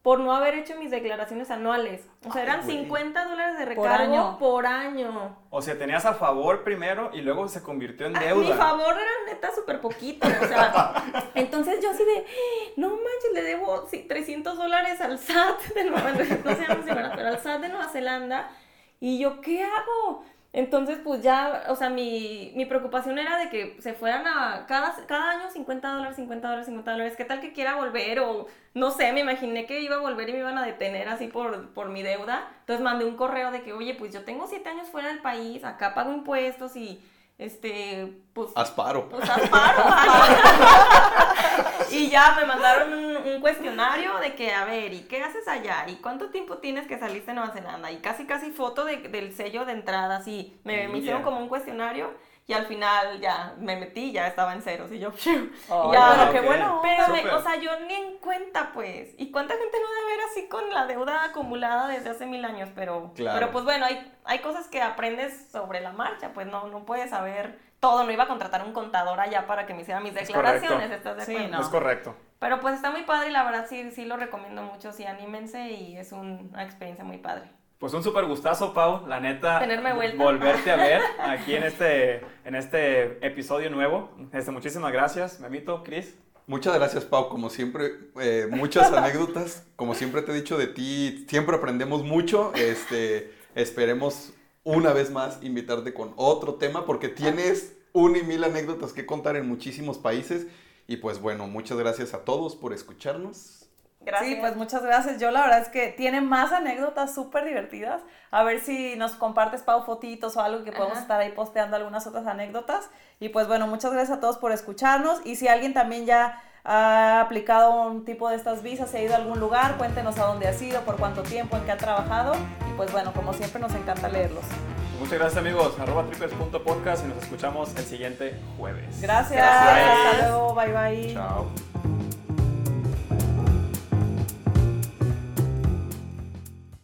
por no haber hecho mis declaraciones anuales. O sea, Ay, eran güey. 50 dólares de Por recargo año. por año. O sea, tenías a favor primero y luego se convirtió en A deuda. mi favor era neta súper poquito. O sea, (laughs) entonces yo así de, no manches, le debo sí, 300 dólares al SAT de Nueva ¿verdad? (laughs) pero al SAT de Nueva Zelanda. Y yo, ¿qué hago? Entonces, pues ya, o sea, mi, mi preocupación era de que se fueran a cada, cada año 50 dólares, 50 dólares, 50 dólares. ¿Qué tal que quiera volver? O no sé, me imaginé que iba a volver y me iban a detener así por, por mi deuda. Entonces mandé un correo de que, oye, pues yo tengo 7 años fuera del país, acá pago impuestos y este, pues... Asparo. Pues asparo. (laughs) mandaron un, cuestionario de que, a ver, ¿y qué haces allá? ¿Y cuánto tiempo tienes que saliste de Nueva Zelanda? Y casi, casi foto de, del sello de entrada, así. Me, me hicieron como un cuestionario y al final ya me metí, ya estaba en ceros y yo, (laughs) oh, ya, bueno, qué bueno. Pero, me, o sea, yo ni en cuenta, pues. ¿Y cuánta gente no debe ver así con la deuda acumulada desde hace mil años? Pero, Claro. pero pues bueno, hay, hay cosas que aprendes sobre la marcha, pues no, no puedes saber todo. No iba a contratar un contador allá para que me hiciera mis Es declaraciones, correcto. ¿estás de Sí, acuerdo? No. Es correcto. Pero pues está muy padre y la verdad sí, sí lo recomiendo mucho, sí, anímense y es un- una experiencia muy padre. Pues un súper gustazo, Pau. La neta. Tenerme vuelta. Volverte a (laughs) ver aquí en este, en este episodio nuevo. Este, muchísimas gracias, Memito, Cris. Muchas gracias, Pau. Como siempre, eh, muchas anécdotas. Como siempre te he dicho de ti, siempre aprendemos mucho. Este, esperemos una vez más invitarte con otro tema porque tienes un y mil anécdotas que contar en muchísimos países. Y pues bueno, muchas gracias a todos por escucharnos. Gracias. Sí, pues muchas gracias. Yo la verdad es que tiene más anécdotas súper divertidas. A ver si nos compartes, Pau, fotitos o algo que podemos Ajá. estar ahí posteando algunas otras anécdotas. Y pues bueno, muchas gracias a todos por escucharnos. Y si alguien también ya ha aplicado un tipo de estas visas, se ha ido a algún lugar, cuéntenos a dónde ha sido, por cuánto tiempo, en qué ha trabajado. Y pues bueno, como siempre nos encanta leerlos. Muchas gracias, amigos. Arroba trippers.podcast y nos escuchamos el siguiente jueves. Gracias. Gracias. Hasta luego. Bye bye. Chao.